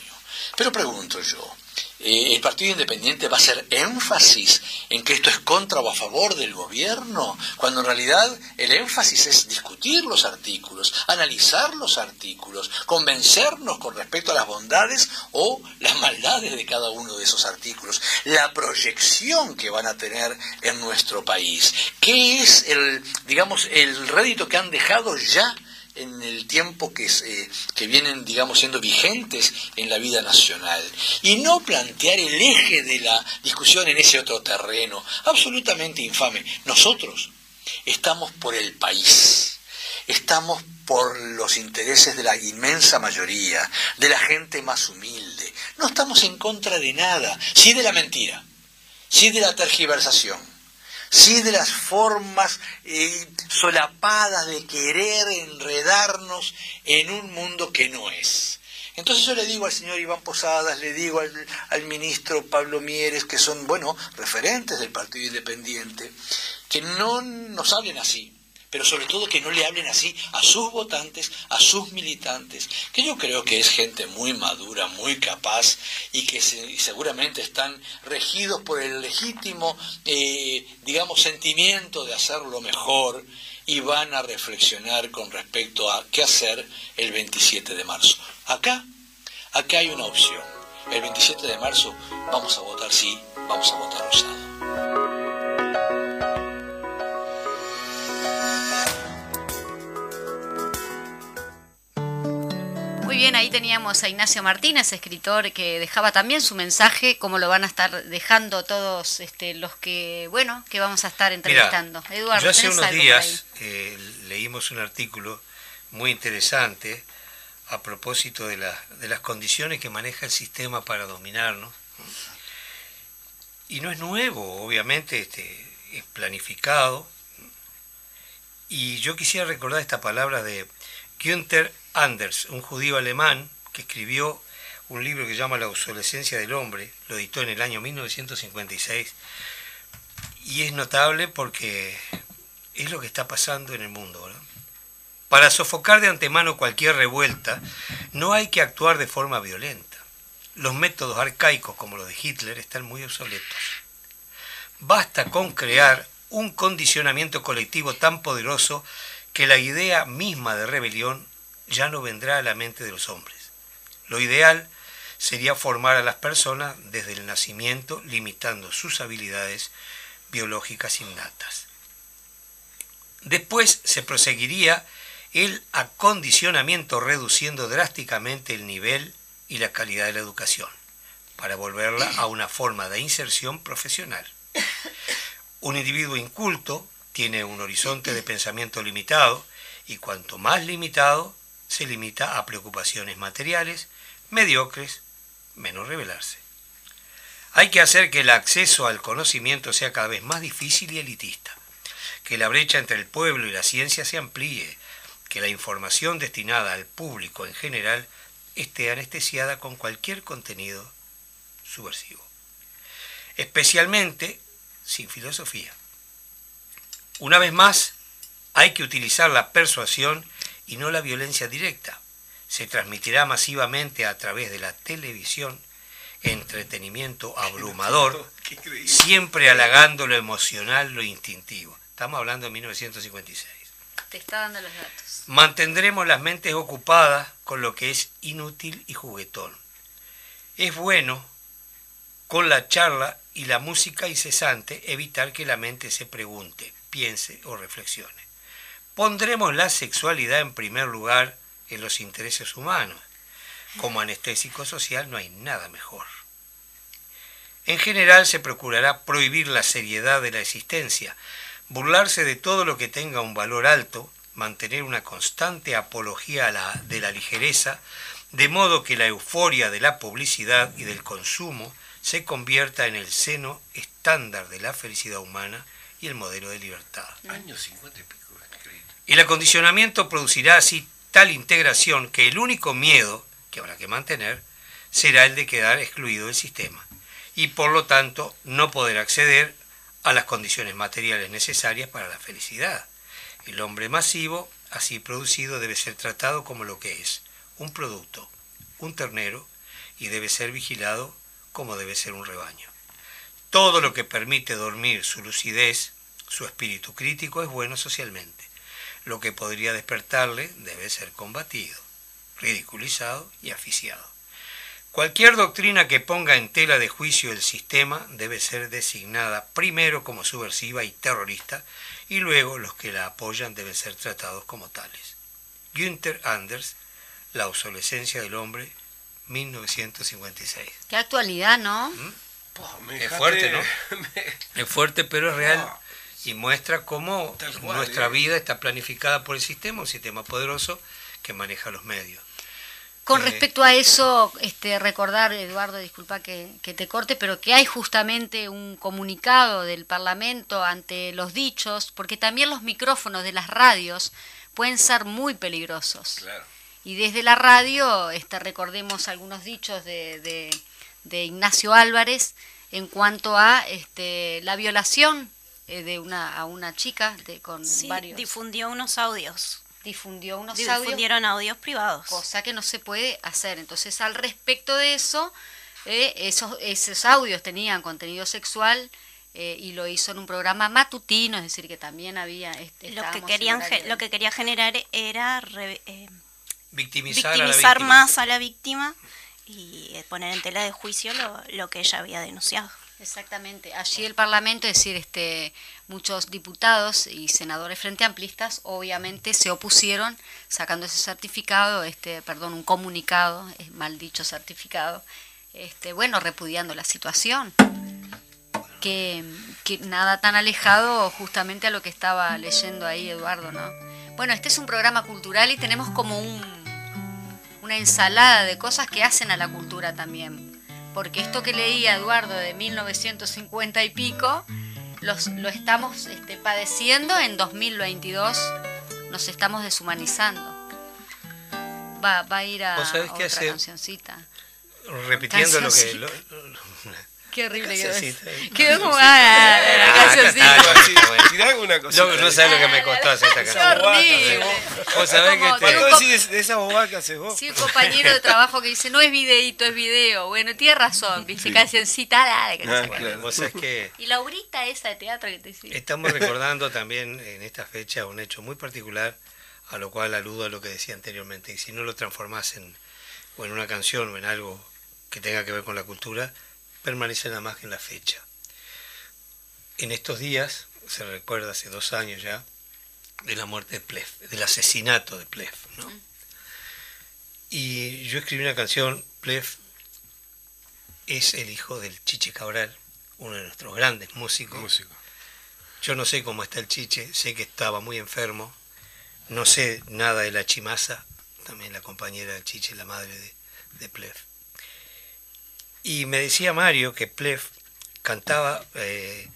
Pero pregunto yo, eh, el Partido Independiente va a hacer énfasis en que esto es contra o a favor del gobierno, cuando en realidad el énfasis es discutir los artículos, analizar los artículos, convencernos con respecto a las bondades o las maldades de cada uno de esos artículos, la proyección que van a tener en nuestro país, qué es el, digamos, el rédito que han dejado ya en el tiempo que, eh, que vienen, digamos, siendo vigentes en la vida nacional. Y no plantear el eje de la discusión en ese otro terreno, absolutamente infame. Nosotros estamos por el país, estamos por los intereses de la inmensa mayoría, de la gente más humilde. No estamos en contra de nada, sí de la mentira, sí de la tergiversación sí de las formas eh, solapadas de querer enredarnos en un mundo que no es. Entonces yo le digo al señor Iván Posadas, le digo al, al, ministro Pablo Mieres, que son, bueno, referentes del Partido Independiente, que no nos hablen así, pero sobre todo que no le hablen así a sus votantes, a sus militantes, que yo creo que es gente muy madura, muy capaz y que seguramente están regidos por el legítimo, eh, digamos, sentimiento de hacerlo mejor y van a reflexionar con respecto a qué hacer el 27 de marzo. Acá, acá hay una opción. El 27 de marzo vamos a votar sí, vamos a votar rosado. Muy bien, ahí teníamos a Ignacio Martínez, escritor, que dejaba también su mensaje, como lo van a estar dejando todos este, los que, bueno, que vamos a estar entrevistando. Eduardo, yo hace unos días eh, leímos un artículo muy interesante a propósito de, de las condiciones que maneja el sistema para dominarnos. Y no es nuevo, obviamente, este, es planificado. Y yo quisiera recordar esta palabra de Günther Anders, un judío alemán que escribió un libro que se llama La obsolescencia del hombre, lo editó en el año 1956, y es notable porque es lo que está pasando en el mundo. Para sofocar de antemano cualquier revuelta, no hay que actuar de forma violenta. Los métodos arcaicos como los de Hitler están muy obsoletos. Basta con crear un condicionamiento colectivo tan poderoso que la idea misma de rebelión ya no vendrá a la mente de los hombres. Lo ideal sería formar a las personas desde el nacimiento, limitando sus habilidades biológicas innatas. Después se proseguiría el acondicionamiento reduciendo drásticamente el nivel y la calidad de la educación, para volverla a una forma de inserción profesional. Un individuo inculto tiene un horizonte de pensamiento limitado y cuanto más limitado, se limita a preocupaciones materiales, mediocres, menos revelarse. Hay que hacer que el acceso al conocimiento sea cada vez más difícil y elitista, que la brecha entre el pueblo y la ciencia se amplíe, que la información destinada al público en general esté anestesiada con cualquier contenido subversivo, especialmente sin filosofía. Una vez más, hay que utilizar la persuasión y no la violencia directa. Se transmitirá masivamente a través de la televisión entretenimiento abrumador, siempre halagando lo emocional, lo instintivo. Estamos hablando de 1956. Te está dando los datos. Mantendremos las mentes ocupadas con lo que es inútil y juguetón. Es bueno, con la charla y la música incesante, evitar que la mente se pregunte, piense o reflexione. Pondremos la sexualidad en primer lugar en los intereses humanos como anestésico social no hay nada mejor. En general se procurará prohibir la seriedad de la existencia, burlarse de todo lo que tenga un valor alto, mantener una constante apología de la ligereza, de modo que la euforia de la publicidad y del consumo se convierta en el seno estándar de la felicidad humana y el modelo de libertad. Años 50 y pico. El acondicionamiento producirá así tal integración que el único miedo que habrá que mantener, será el de quedar excluido del sistema y por lo tanto no poder acceder a las condiciones materiales necesarias para la felicidad. El hombre masivo, así producido, debe ser tratado como lo que es, un producto, un ternero, y debe ser vigilado como debe ser un rebaño. Todo lo que permite dormir su lucidez, su espíritu crítico, es bueno socialmente. Lo que podría despertarle debe ser combatido ridiculizado y aficiado. Cualquier doctrina que ponga en tela de juicio el sistema debe ser designada primero como subversiva y terrorista y luego los que la apoyan deben ser tratados como tales. Günther Anders, La obsolescencia del hombre, 1956. Qué actualidad, ¿no? ¿Mm? es fuerte, ¿no? es fuerte, pero es real y muestra cómo nuestra ¿eh? vida está planificada por el sistema, un sistema poderoso que maneja los medios. Con respecto a eso, este, recordar, Eduardo, disculpa que, te corte, pero que hay justamente un comunicado del Parlamento ante los dichos, porque también los micrófonos de las radios pueden ser muy peligrosos. Y desde la radio, este, recordemos algunos dichos de, de, Ignacio Álvarez en cuanto a este, la violación eh, de una, a una chica de, con sí, varios... difundió unos audios difundió unos Difundieron audios, privados. Cosa que no se puede hacer. Entonces, al respecto de eso, eh, esos, esos audios tenían contenido sexual eh, y lo hizo en un programa matutino, es decir, que también había... Este, lo, que querían, lo que quería generar era eh, victimizar, más a la víctima y poner en tela de juicio lo, lo que ella había denunciado. Exactamente. Allí el Parlamento, es decir, este, muchos diputados y senadores frente amplistas, obviamente se opusieron sacando ese certificado, este, perdón, un comunicado, es mal dicho certificado, este, bueno, repudiando la situación. Que, que, nada tan alejado justamente a lo que estaba leyendo ahí Eduardo, ¿no? Bueno, este es un programa cultural y tenemos como un, una ensalada de cosas que hacen a la cultura también porque esto que leía Eduardo de 1950 y pico, los, lo estamos este, padeciendo en 2022, nos estamos deshumanizando. Va, va a ir a, otra cancioncita. Repitiendo lo que... Qué horrible quedó. Quedó como ah, la cancioncita. alguna cosa. No, no sabes lo que me costó hacer esta canción. Qué horrible. Vos sabés que te... decís de esa bobada que haces vos. Sí, un compañero de trabajo que dice, no es videíto, es video. Bueno, tiene razón, viste, ah. Vos sabés que... Y la aurita esa de teatro que te decía. Estamos recordando también en esta fecha un hecho muy particular, a lo cual aludo a lo que decía anteriormente. Y si no lo transformás en, o en una canción o en algo que tenga que ver con la cultura, permanece nada más que en la fecha. En estos días, se recuerda hace dos años ya, de la muerte de Plef, del asesinato de Plef. ¿no? Y yo escribí una canción, Plef es el hijo del Chiche Cabral, uno de nuestros grandes músicos. Yo no sé cómo está el chiche, sé que estaba muy enfermo, no sé nada de la chimasa, también la compañera del chiche, la madre de, de Plef. Y me decía Mario que Plef cantaba, eh,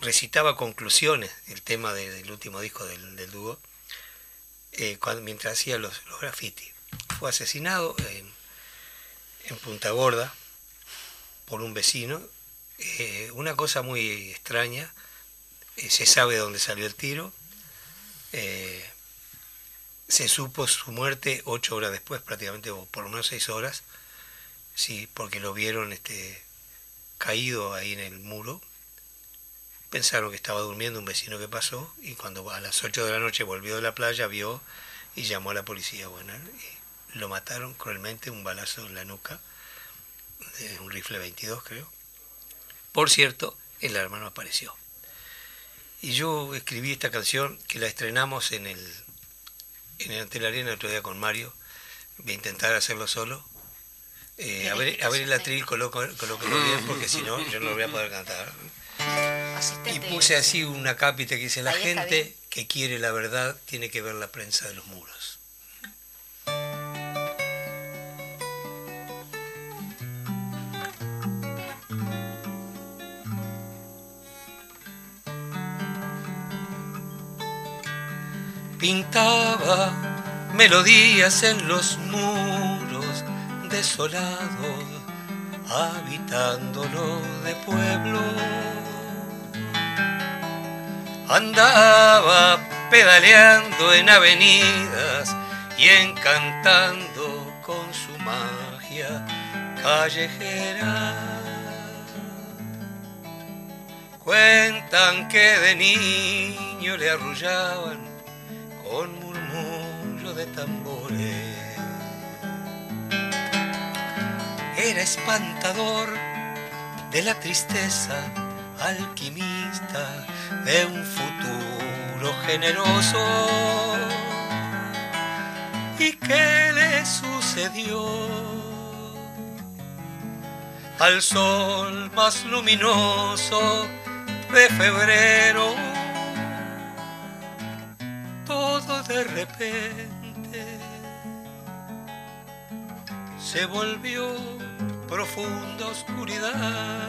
recitaba conclusiones, el tema del último disco del, dúo, eh, mientras hacía los, los grafitis. Fue asesinado en, Punta Gorda por un vecino. Eh, una cosa muy extraña, se sabe dónde salió el tiro. Se supo su muerte ocho horas después, prácticamente, o por lo menos seis horas, sí, porque lo vieron este, caído ahí en el muro. Pensaron que estaba durmiendo un vecino que pasó y cuando a las ocho de la noche volvió de la playa vio y llamó a la policía. Bueno, lo mataron cruelmente, un balazo en la nuca, de un rifle 22 creo. Por cierto, el hermano apareció. Y yo escribí esta canción que la estrenamos en el, en el Arena el otro día con Mario. Voy a intentar hacerlo solo. Eh, a, ver, a ver el atril colóquelo bien porque si no yo no lo voy a poder cantar. Y puse así una cápita que dice, la gente que quiere la verdad tiene que ver la prensa de los muros. pintaba melodías en los muros desolados, habitándolo de pueblo. Andaba pedaleando en avenidas y encantando con su magia callejera. Cuentan que de niño le arrullaban con murmullo de tambores. Era espantador de la tristeza, alquimista de un futuro generoso. ¿Y qué le sucedió? Al sol más luminoso de febrero todo de repente se volvió profunda oscuridad.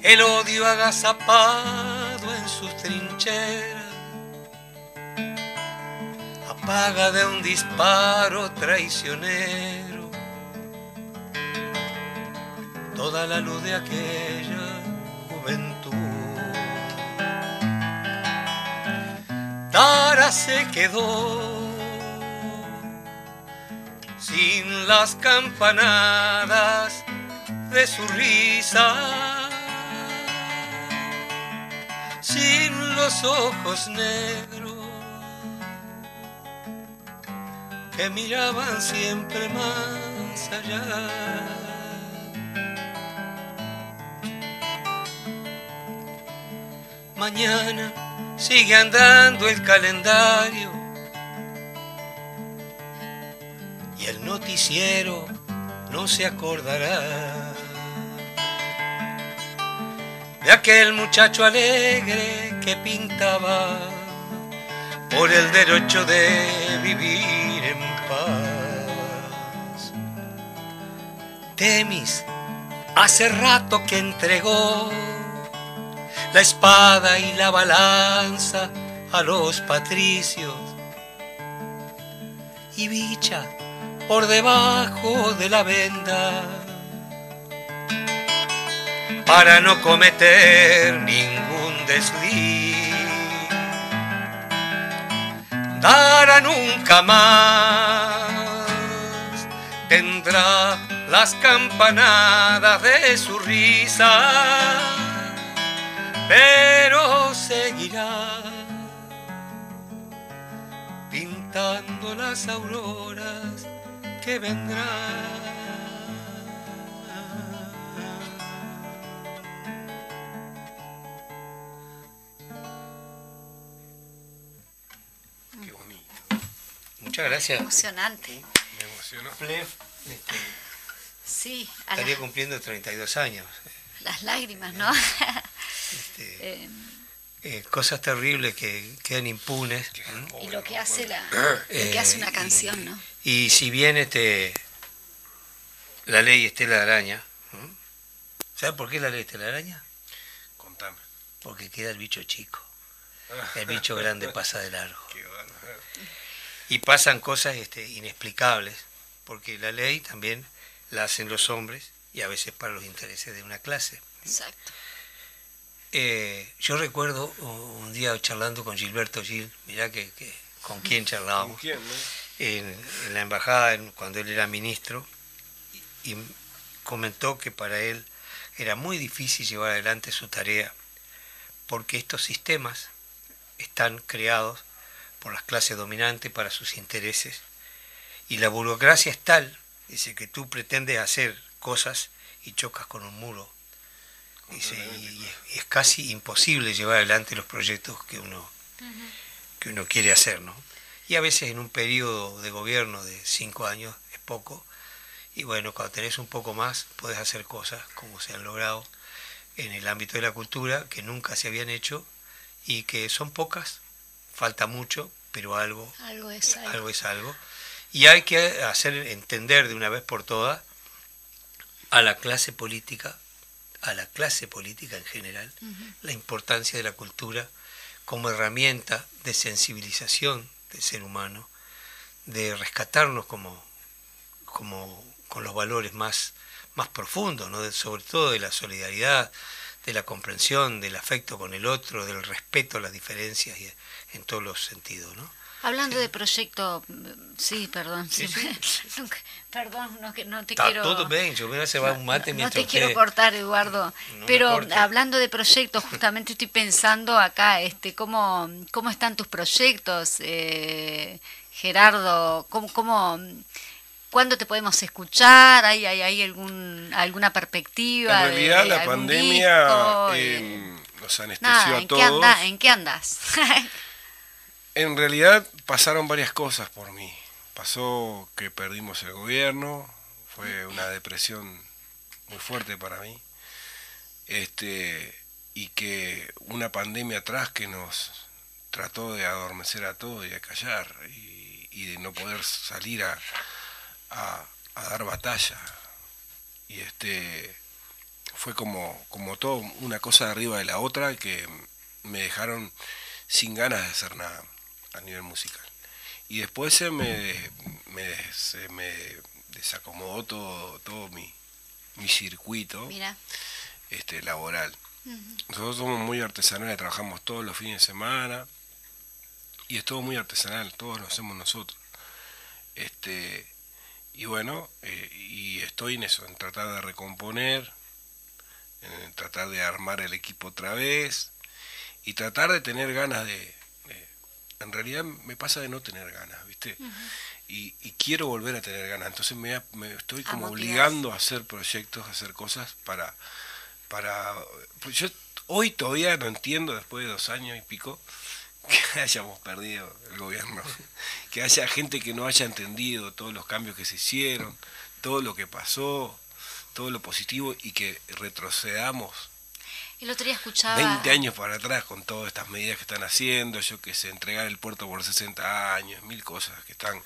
El odio agazapado en sus trincheras apaga de un disparo traicionero toda la luz de aquella juventud. Tara se quedó sin las campanadas de su risa, sin los ojos negros que miraban siempre más allá. Mañana sigue andando el calendario el noticiero no se acordará de aquel muchacho alegre que pintaba por el derecho de vivir en paz. Temis hace rato que entregó la espada y la balanza a los patricios. Y bicha por debajo de la venda para no cometer ningún desliz. Dará nunca más tendrá las campanadas de su risa pero seguirá pintando las auroras que vendrán. Qué bonito. Muchas gracias. Emocionante. Me emocionó. Este, sí. estaría cumpliendo 32 años. Las lágrimas, ¿no? Este, eh, eh, cosas terribles que quedan impunes. Y lo que hace la, que hace una canción, ¿no? Y si bien este la ley Estela Araña, ¿sabes por qué la ley Estela Araña? Contame. Porque queda el bicho chico. El bicho grande pasa de largo. Y pasan cosas este, inexplicables, porque la ley también la hacen los hombres y a veces para los intereses de una clase. Exacto. Eh, yo recuerdo un día charlando con Gilberto Gil, mirá que, con quién charlábamos. en, la embajada, cuando él era ministro, y, comentó que para él era muy difícil llevar adelante su tarea, porque estos sistemas están creados por las clases dominantes para sus intereses, y la burocracia es tal, dice, que tú pretendes hacer cosas y chocas con un muro y, es casi imposible llevar adelante los proyectos que uno, que uno quiere hacer, ¿no? Y a veces en un periodo de gobierno de cinco años es poco, y bueno, cuando tenés un poco más, puedes hacer cosas como se han logrado en el ámbito de la cultura, que nunca se habían hecho, y que son pocas, falta mucho, pero algo, algo, es, algo. algo es algo. Y hay que hacer entender de una vez por todas a la clase política a la clase política en general la importancia de la cultura como herramienta de sensibilización del ser humano, de rescatarnos como, como con los valores más, más profundos, ¿no? sobre todo de la solidaridad, de la comprensión, del afecto con el otro, del respeto a las diferencias y en todos los sentidos. ¿no? Hablando de proyecto, sí, perdón, perdón, no, no te quiero... Todo bien, yo voy a hacer un mate No te quiero cortar, Eduardo, pero hablando de proyectos, justamente estoy pensando acá, este, ¿cómo, cómo están tus proyectos, eh, Gerardo? ¿Cómo, cómo, ¿Cuándo te podemos escuchar? ¿Hay, hay, hay algún, alguna perspectiva? En realidad la pandemia eh, nos anestesió a todos. ¿En qué andas? En realidad pasaron varias cosas por mí. Pasó que perdimos el gobierno, fue una depresión muy fuerte para mí. Este, y que una pandemia atrás que nos trató de adormecer a todos y a callar y, de no poder salir a, a, dar batalla. Y este fue como, como todo una cosa arriba de la otra que me dejaron sin ganas de hacer nada a nivel musical. Y después se me, me, se me desacomodó todo, todo mi, mi circuito este laboral. Nosotros somos muy artesanales, trabajamos todos los fines de semana y es todo muy artesanal, todos lo hacemos nosotros. Este, y bueno, eh, y estoy en eso, en tratar de recomponer, en tratar de armar el equipo otra vez y tratar de tener ganas de, en realidad me pasa de no tener ganas, ¿viste? y, quiero volver a tener ganas. Entonces me, me estoy como obligando a hacer proyectos, a hacer cosas para... para pues yo hoy todavía no entiendo, después de dos años y pico, que hayamos perdido el gobierno. Que haya gente que no haya entendido todos los cambios que se hicieron, todo lo que pasó, todo lo positivo y que retrocedamos el otro día escuchaba... 20 años para atrás con todas estas medidas que están haciendo, yo que sé, entregar el puerto por 60 años, mil cosas que están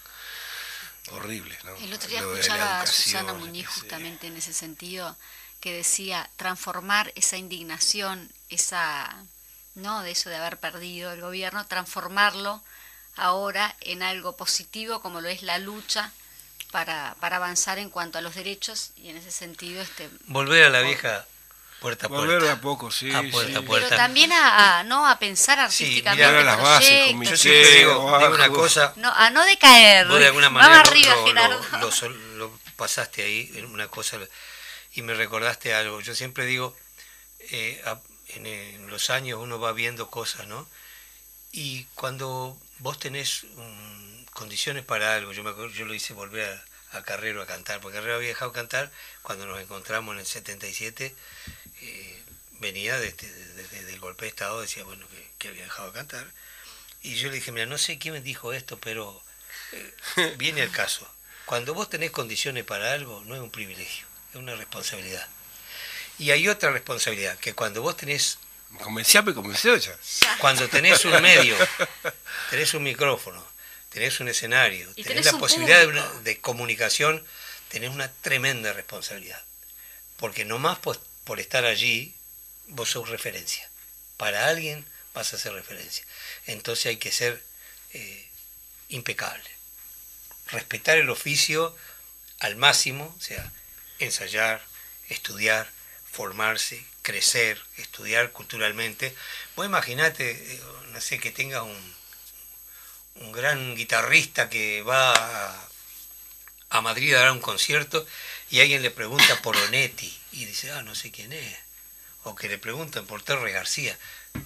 horribles. ¿no? El otro día escuchaba a Susana Muñiz justamente en ese sentido, que decía transformar esa indignación, esa no de eso de haber perdido el gobierno, transformarlo ahora en algo positivo como lo es la lucha para, para avanzar en cuanto a los derechos y en ese sentido este volver a la vieja puerta a puerta. a poco, sí. Pero también a, ¿no? a pensar artísticamente. Sí, las bases, con Yo siempre digo, una cosa. No, a no decaer. Vos de alguna manera Vamos arriba, lo, Gerardo. Lo, pasaste ahí en una cosa y me recordaste algo. Yo siempre digo, eh, en, los años uno va viendo cosas, ¿no? Y cuando vos tenés condiciones para algo, yo me acuerdo, yo lo hice volver a, a Carrero a cantar, porque Carrero había dejado cantar cuando nos encontramos en el 77 eh, venía desde, el golpe de Estado, decía, bueno, que, había dejado de cantar. Y yo le dije, mira, no sé quién me dijo esto, pero eh, viene el caso. Cuando vos tenés condiciones para algo, no es un privilegio, es una responsabilidad. Y hay otra responsabilidad, que cuando vos tenés Me convencía, me convenció ya. Cuando tenés un medio, tenés un micrófono, tenés un escenario, tenés, la posibilidad de, comunicación, tenés una tremenda responsabilidad. Porque nomás por, por estar allí, vos sos referencia. Para alguien vas a ser referencia. Entonces hay que ser eh, impecable. Respetar el oficio al máximo, o sea, ensayar, estudiar, formarse, crecer, estudiar culturalmente. Vos imaginate, eh, no sé, que tenga un, un gran guitarrista que va a, Madrid a dar un concierto y alguien le pregunta por Onetti y dice, ah, no sé quién es. O que le preguntan por Torres García,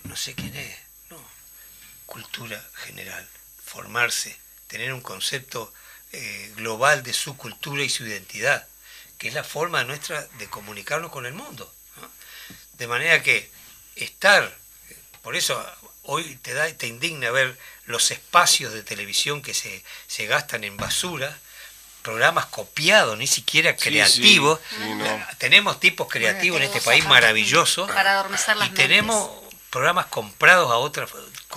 no sé quién es. No, cultura general, formarse, tener un concepto eh, global de su cultura y su identidad, que es la forma nuestra de comunicarnos con el mundo. De manera que estar, por eso hoy te, da, te indigna ver los espacios de televisión que se, se gastan en basura, programas copiados, ni siquiera creativos. Tenemos tipos creativos en este país maravillosos. Para adormecer las y tenemos programas comprados a otras.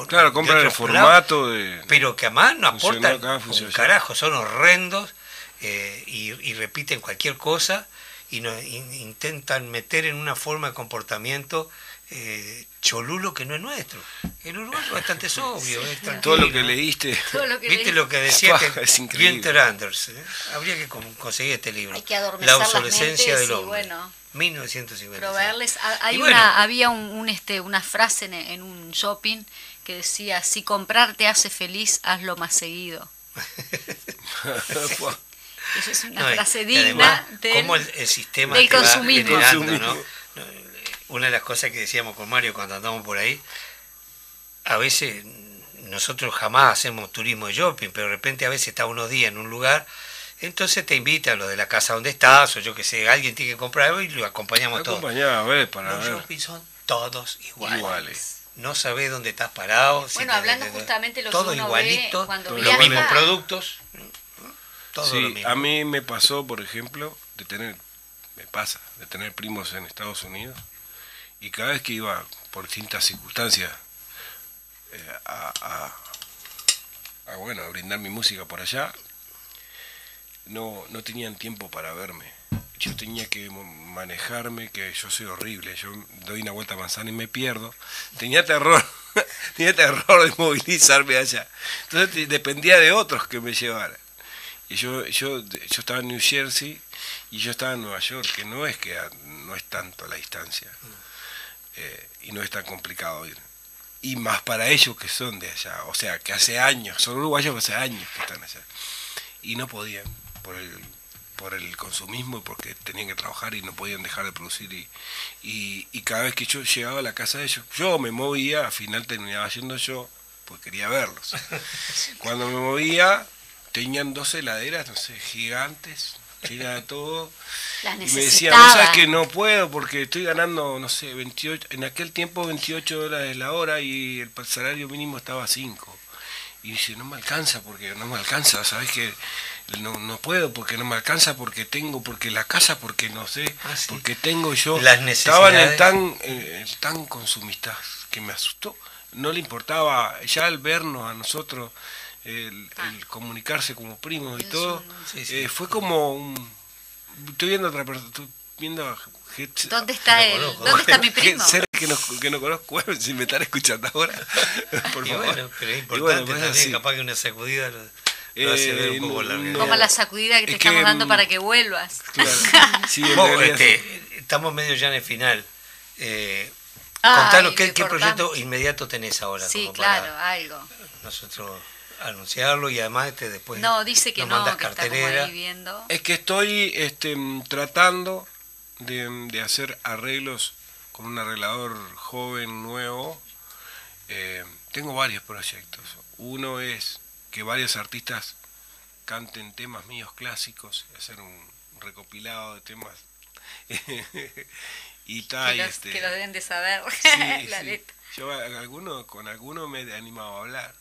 Claro, compran el formato de. Pero que además no aportan un carajo, son horrendos eh, y, repiten cualquier cosa y nos intentan meter en una forma de comportamiento eh, cholulo que no es nuestro. El uruguayo es bastante sobrio. Todo lo que leíste. ¿Viste lo que decía Günther Anders? Eh? Habría que conseguir este libro. la obsolescencia del hombre. Bueno, 1950. Hay una, había un, este, una frase en, un shopping que decía, si comprar te hace feliz, hazlo más seguido. Esa es una frase digna del, el, sistema del consumismo. ¿no? Una de las cosas que decíamos con Mario cuando andamos por ahí, a veces nosotros jamás hacemos turismo de shopping, pero de repente a veces está unos días en un lugar, entonces te invita a lo de la casa donde estás, o yo que sé, alguien tiene que comprar algo y lo acompañamos todos. A ver, para Los shopping son todos iguales. No sabés dónde estás parado. Bueno, hablando justamente lo todo igualito, cuando los mismos productos. Todo sí, a mí me pasó, por ejemplo, de tener, me pasa, de tener primos en Estados Unidos y cada vez que iba por distintas circunstancias eh, a, a, bueno, a brindar mi música por allá, no, no tenían tiempo para verme. Yo tenía que manejarme, que yo soy horrible, yo doy una vuelta a manzana y me pierdo. Tenía terror, tenía terror de movilizarme allá. Entonces dependía de otros que me llevaran. Y yo, yo, yo estaba en New Jersey y yo estaba en Nueva York, que no es que no es tanto la distancia. Eh, y no es tan complicado ir. Y más para ellos que son de allá, o sea, que hace años, son uruguayos que hace años que están allá. Y no podían, por el, por el consumismo y porque tenían que trabajar y no podían dejar de producir. Y, y, cada vez que yo llegaba a la casa de ellos, yo me movía, al final terminaba yendo yo, pues quería verlos. Cuando me movía, tenían dos heladeras, no sé, gigantes, era todo. y me decía, vos sabes que no puedo porque estoy ganando, no sé, 28, en aquel tiempo 28 dólares la hora y el salario mínimo estaba a 5. Y dice, no me alcanza porque no me alcanza, ¿sabes que no, no puedo porque no me alcanza porque tengo, porque la casa, porque no sé, ah, porque tengo yo. Las Estaban en tan, tan consumistas que me asustó. No le importaba, ya al vernos a nosotros, el, ah. comunicarse como primos y todo, eh, fue como un... Estoy viendo otra persona, estoy viendo... ¿Dónde está él? ¿Dónde está mi primo? que no, que no conozco, si me están escuchando ahora, por favor. Bueno, pero es importante también, capaz que una sacudida lo, hace ver un eh, poco no, Como la sacudida que te estamos dando para que vuelvas. Claro. sí, este, estamos medio ya en el final. Eh, contanos, ¿qué, ¿qué, proyecto inmediato tenés ahora? Sí, claro, algo. Nosotros anunciarlo y además este, después no dice que no que cartelera. es que estoy este, tratando de, hacer arreglos con un arreglador joven nuevo. Eh, tengo varios proyectos. Uno es que varios artistas canten temas míos clásicos hacer un recopilado de temas. Y tal que, este, que lo deben de saber. La Letra. yo alguno, con alguno me he animado a hablar.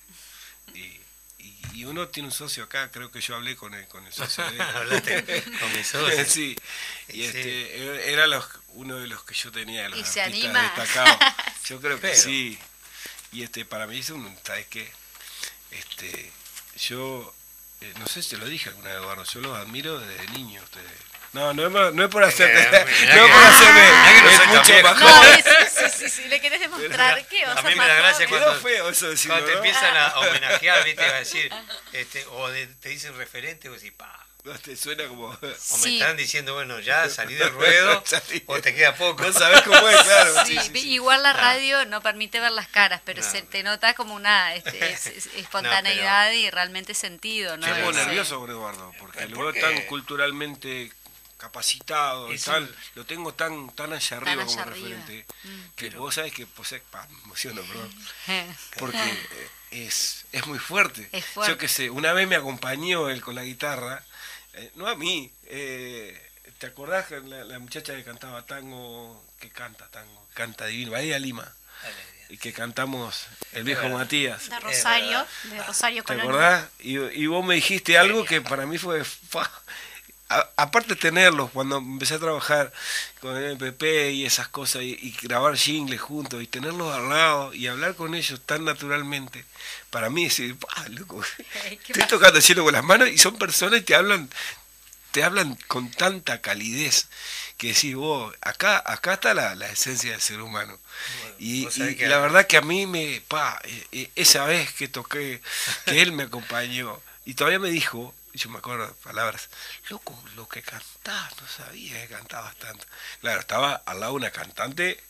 Y y, uno tiene un socio acá, creo que yo hablé con el, con el socio de Hablaste con mi socio. sí, y este, era los, uno de los que yo tenía, los ¿Y se anima? destacados. Yo creo que sí. Y este, para mí es un, ¿sabes qué? Este, yo, eh, no sé si te lo dije alguna vez, Eduardo, yo los admiro desde niño ustedes. No, no es, no es por hacer, no es por hacerme, es mucho más No, sí, sí, sí, le querés demostrar, ¿qué A mí me da gracia cuando, feo eso decirlo, cuando te empiezan a homenajear, ¿viste? A decir, este, o te dicen referente, o decís, pa, te suena como. O me están diciendo, bueno, ya salí del ruedo o te queda poco. No sabes cómo es, claro. igual la radio no permite ver las caras, pero se te nota como una este, espontaneidad y realmente sentido. ¿no? Estoy nervioso con Eduardo, porque lo veo tan culturalmente capacitado, tal, lo tengo tan tan allá arriba como referente, mm. que vos sabés que pues, pa, me emociono, perdón, porque es, es muy fuerte. Yo que sé, una vez me acompañó él con la guitarra eh, no a mí. Eh, ¿Te acordás la, la, muchacha que cantaba tango, que canta tango, canta divino, Bahía Lima? Y que cantamos El viejo Matías. De Rosario, de Rosario ¿Te acordás? Y, y, vos me dijiste algo que para mí fue aparte de tenerlos, cuando empecé a trabajar con el MPP y esas cosas, y, grabar jingles juntos, y tenerlos al lado, y hablar con ellos tan naturalmente, para mí decir, loco, estoy tocando el cielo con las manos, y son personas que te hablan, te hablan con tanta calidez, que decís vos, acá, acá está la, esencia del ser humano. y, la verdad que a mí me, pa, e, e, esa vez que toqué, que él me acompañó, y todavía me dijo, yo me acuerdo de palabras, loco, lo que cantás, no sabía que cantabas tanto. Claro, estaba al lado una cantante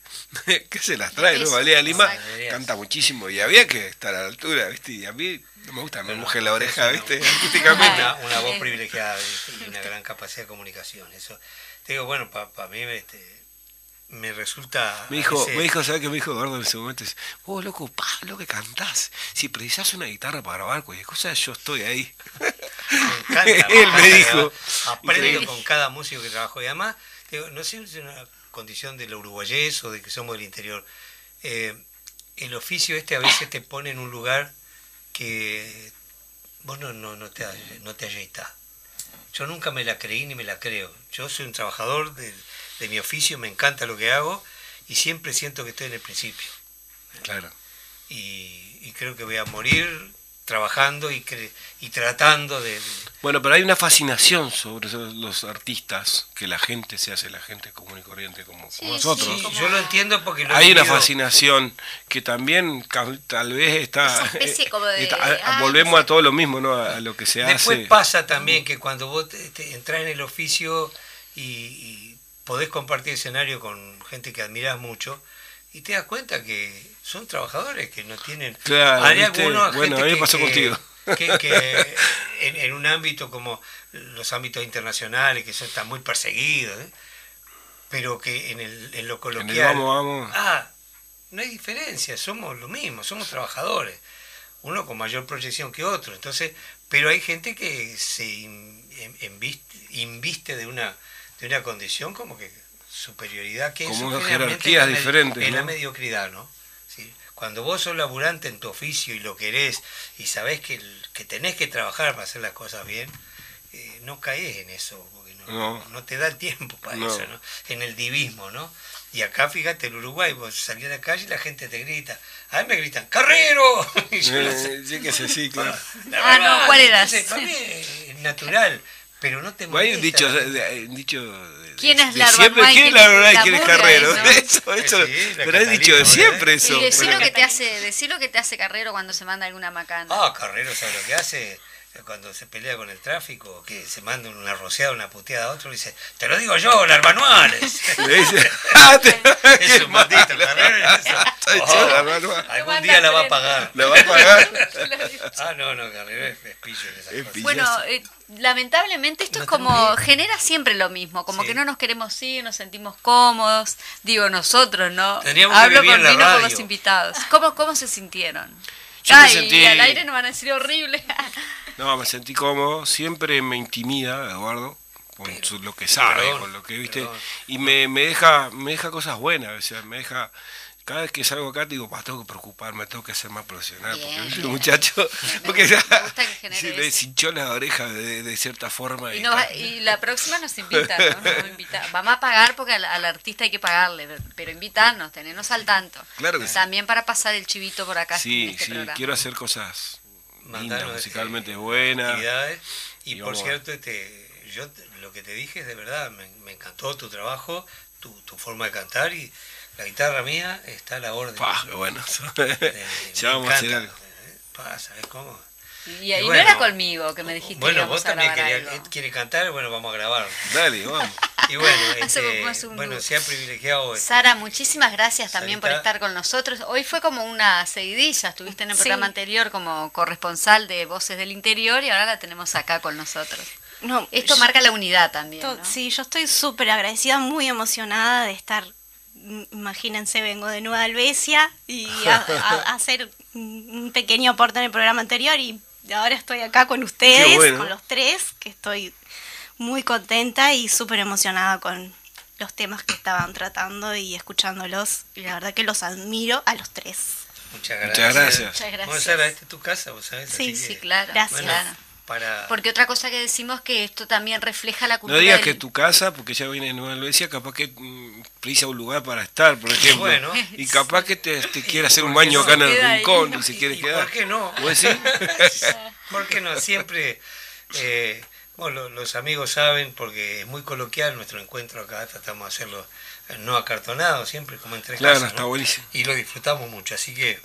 que se las trae, ¿no? Valía Lima, canta muchísimo y había que estar a la altura, ¿viste? Y a mí no me gusta, me mojé la oreja, ¿viste? Una, una voz privilegiada y una gran capacidad de comunicación. Eso, te digo, bueno, para mí, este, me resulta. Me dijo, me dijo, ¿sabes qué me dijo Eduardo en ese momento? vos, loco, pa, lo que cantás. Si precisás una guitarra para grabar cualquier cosa, yo estoy ahí. Me encanta. Él me dijo. Aprendo con cada músico que trabajo. Y además, digo, no sé si es una condición de lo uruguayés o de que somos del interior. Eh, el oficio este a veces te pone en un lugar que vos no, no, no te, no te Yo nunca me la creí ni me la creo. Yo soy un trabajador del de mi oficio, me encanta lo que hago y siempre siento que estoy en el principio. Claro. Y, creo que voy a morir trabajando y, y tratando de, Bueno, pero hay una fascinación sobre los artistas, que la gente se hace la gente común y corriente como, nosotros. Sí, yo lo entiendo porque Hay una fascinación que también tal vez está... como de, volvemos a todo lo mismo, ¿no? A, lo que se hace. Después pasa también que cuando vos te, entras en el oficio y podés compartir escenario con gente que admirás mucho y te das cuenta que son trabajadores que no tienen... Claro, hay algunos bueno, a mí pasó contigo. Que, en, un ámbito como los ámbitos internacionales, que eso está muy perseguido, ¿eh? pero que en, el, en lo coloquial... vamos, vamos. Ah, no hay diferencia, somos lo mismo, somos trabajadores. Uno con mayor proyección que otro. Entonces, pero hay gente que se inviste de una de una condición como que superioridad que como eso jerarquías es diferentes en la mediocridad no. Cuando vos sos laburante en tu oficio y lo querés y sabés que, que tenés que trabajar para hacer las cosas bien eh, no caes en eso porque no, no. te da el tiempo para eso ¿no? en el divismo no y acá fíjate el Uruguay vos salís a la calle y la gente te grita a mí me gritan carrero y yo eh, sí que sí claro. Ah no cuál eras para mí es natural pero no te molesta. Hay un dicho, un dicho ¿Quién es la siempre, ¿quién es la verdad y quién es carrero? Eso, eso, pero has dicho de siempre eso. Y decir lo que te hace, decir lo que te hace carrero cuando se manda alguna macana. Ah, carrero, ¿sabes lo que hace? cuando se pelea con el tráfico, que se manda una rociada, una puteada a otro, dice, te lo digo yo, Larmanuales. Le dice, ah, es un maldito carrero. Oh, algún día la va a pagar. ¿La va a pagar? ah, no, no, Carrero es, pillo en esa Bueno, eh, lamentablemente esto es como, genera siempre lo mismo, como que no nos queremos ir, nos sentimos cómodos, digo nosotros, ¿no? Hablo con vino por los invitados. ¿Cómo, cómo se sintieron? Yo Ay, me sentí... al aire no van a decir horrible. no, me sentí cómodo, siempre me intimida, Eduardo, con lo que sabe, con lo que viste, y me, me, deja me deja cosas buenas, o sea, me deja cada vez que salgo acá digo, tengo que preocuparme, tengo que ser más profesional, porque el muchacho, porque se le hinchó la oreja de, cierta forma. Y, y, la próxima nos invita, ¿no? invita. Vamos a pagar porque al, artista hay que pagarle, pero invitarnos, tenernos al tanto. Claro que También para pasar el chivito por acá. Sí, este sí, quiero hacer cosas lindas, musicalmente buenas. Y, por cierto, este, yo lo que te dije es de verdad, me, me encantó tu trabajo, tu, tu forma de cantar y la guitarra mía está a la orden. Pah, bueno. ya vamos a hacer algo. ¿Sabes cómo? Y, y, no era conmigo que me dijiste bueno, que vos también quieres cantar, bueno, vamos a grabar. Dale, vamos. Y bueno, este, bueno, sea privilegiado. Este, Sara, muchísimas gracias también por estar con nosotros. Hoy fue como una seguidilla, estuviste en el programa anterior como corresponsal de Voces del Interior y ahora la tenemos acá con nosotros. No, Esto marca la unidad también. ¿no? Sí, yo estoy súper agradecida, muy emocionada de estar imagínense, vengo de Nueva Albesia y a, hacer un pequeño aporte en el programa anterior y ahora estoy acá con ustedes, con los tres, que estoy muy contenta y súper emocionada con los temas que estaban tratando y escuchándolos. Y la verdad que los admiro a los tres. Muchas gracias. Muchas gracias. Muchas gracias. esta es tu casa, vos sabés. Sí, sí, claro. Gracias. Para... Porque otra cosa que decimos que esto también refleja la cultura. No digas que tu casa, porque ya viene de Nueva Albesia, capaz que mm, precisa un lugar para estar, por ejemplo. Bueno, y capaz que te, te quiere hacer un baño acá en el rincón y se quiere quedar. ¿Por qué no? ¿Vos ¿Por qué no? Siempre. Eh, bueno, los amigos saben, porque es muy coloquial nuestro encuentro acá, tratamos de hacerlo no acartonado, siempre como entre Claro, está buenísimo. Y lo disfrutamos mucho, así que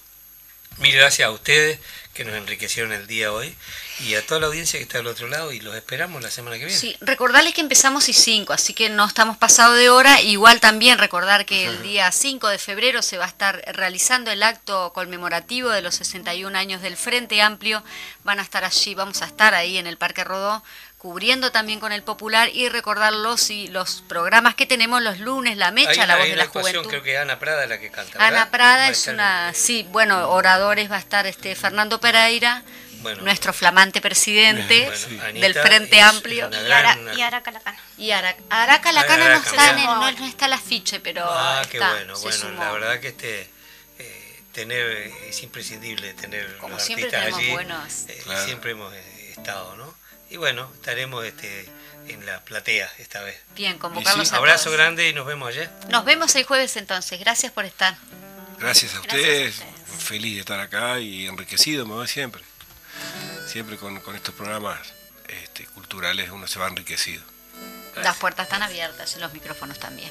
mil gracias a ustedes que nos enriquecieron el día hoy y a toda la audiencia que está del otro lado y los esperamos la semana que viene. Sí, recordarles que empezamos y 5, así que no estamos pasado de hora. Igual también recordar que el día 5 de febrero se va a estar realizando el acto conmemorativo de los 61 años del Frente Amplio. Van a estar allí, vamos a estar ahí en el Parque Rodó cubriendo también con el popular y recordar los, y los programas que tenemos los lunes, La Mecha, La Voz de la Juventud. Creo que Ana Prada es la que canta. Ana Prada es una, sí, bueno, oradores va a estar este Fernando Pereira, nuestro flamante presidente del Frente Amplio. Y, Ara, y Aracalacana. Y Aracalacana no está en el, no, está el afiche, pero ah, qué bueno, bueno, la verdad que este eh, tener es imprescindible tener Como los siempre artistas allí. Buenos. Eh, siempre hemos estado, ¿no? Y bueno, estaremos este, en la platea esta vez. Bien, convocarlos Un abrazo grande y nos vemos allá. Nos vemos el jueves entonces. Gracias por estar. Gracias a ustedes. Feliz de estar acá y enriquecido, me voy siempre. Siempre con, estos programas este, culturales uno se va enriquecido. Las puertas están abiertas y los micrófonos también.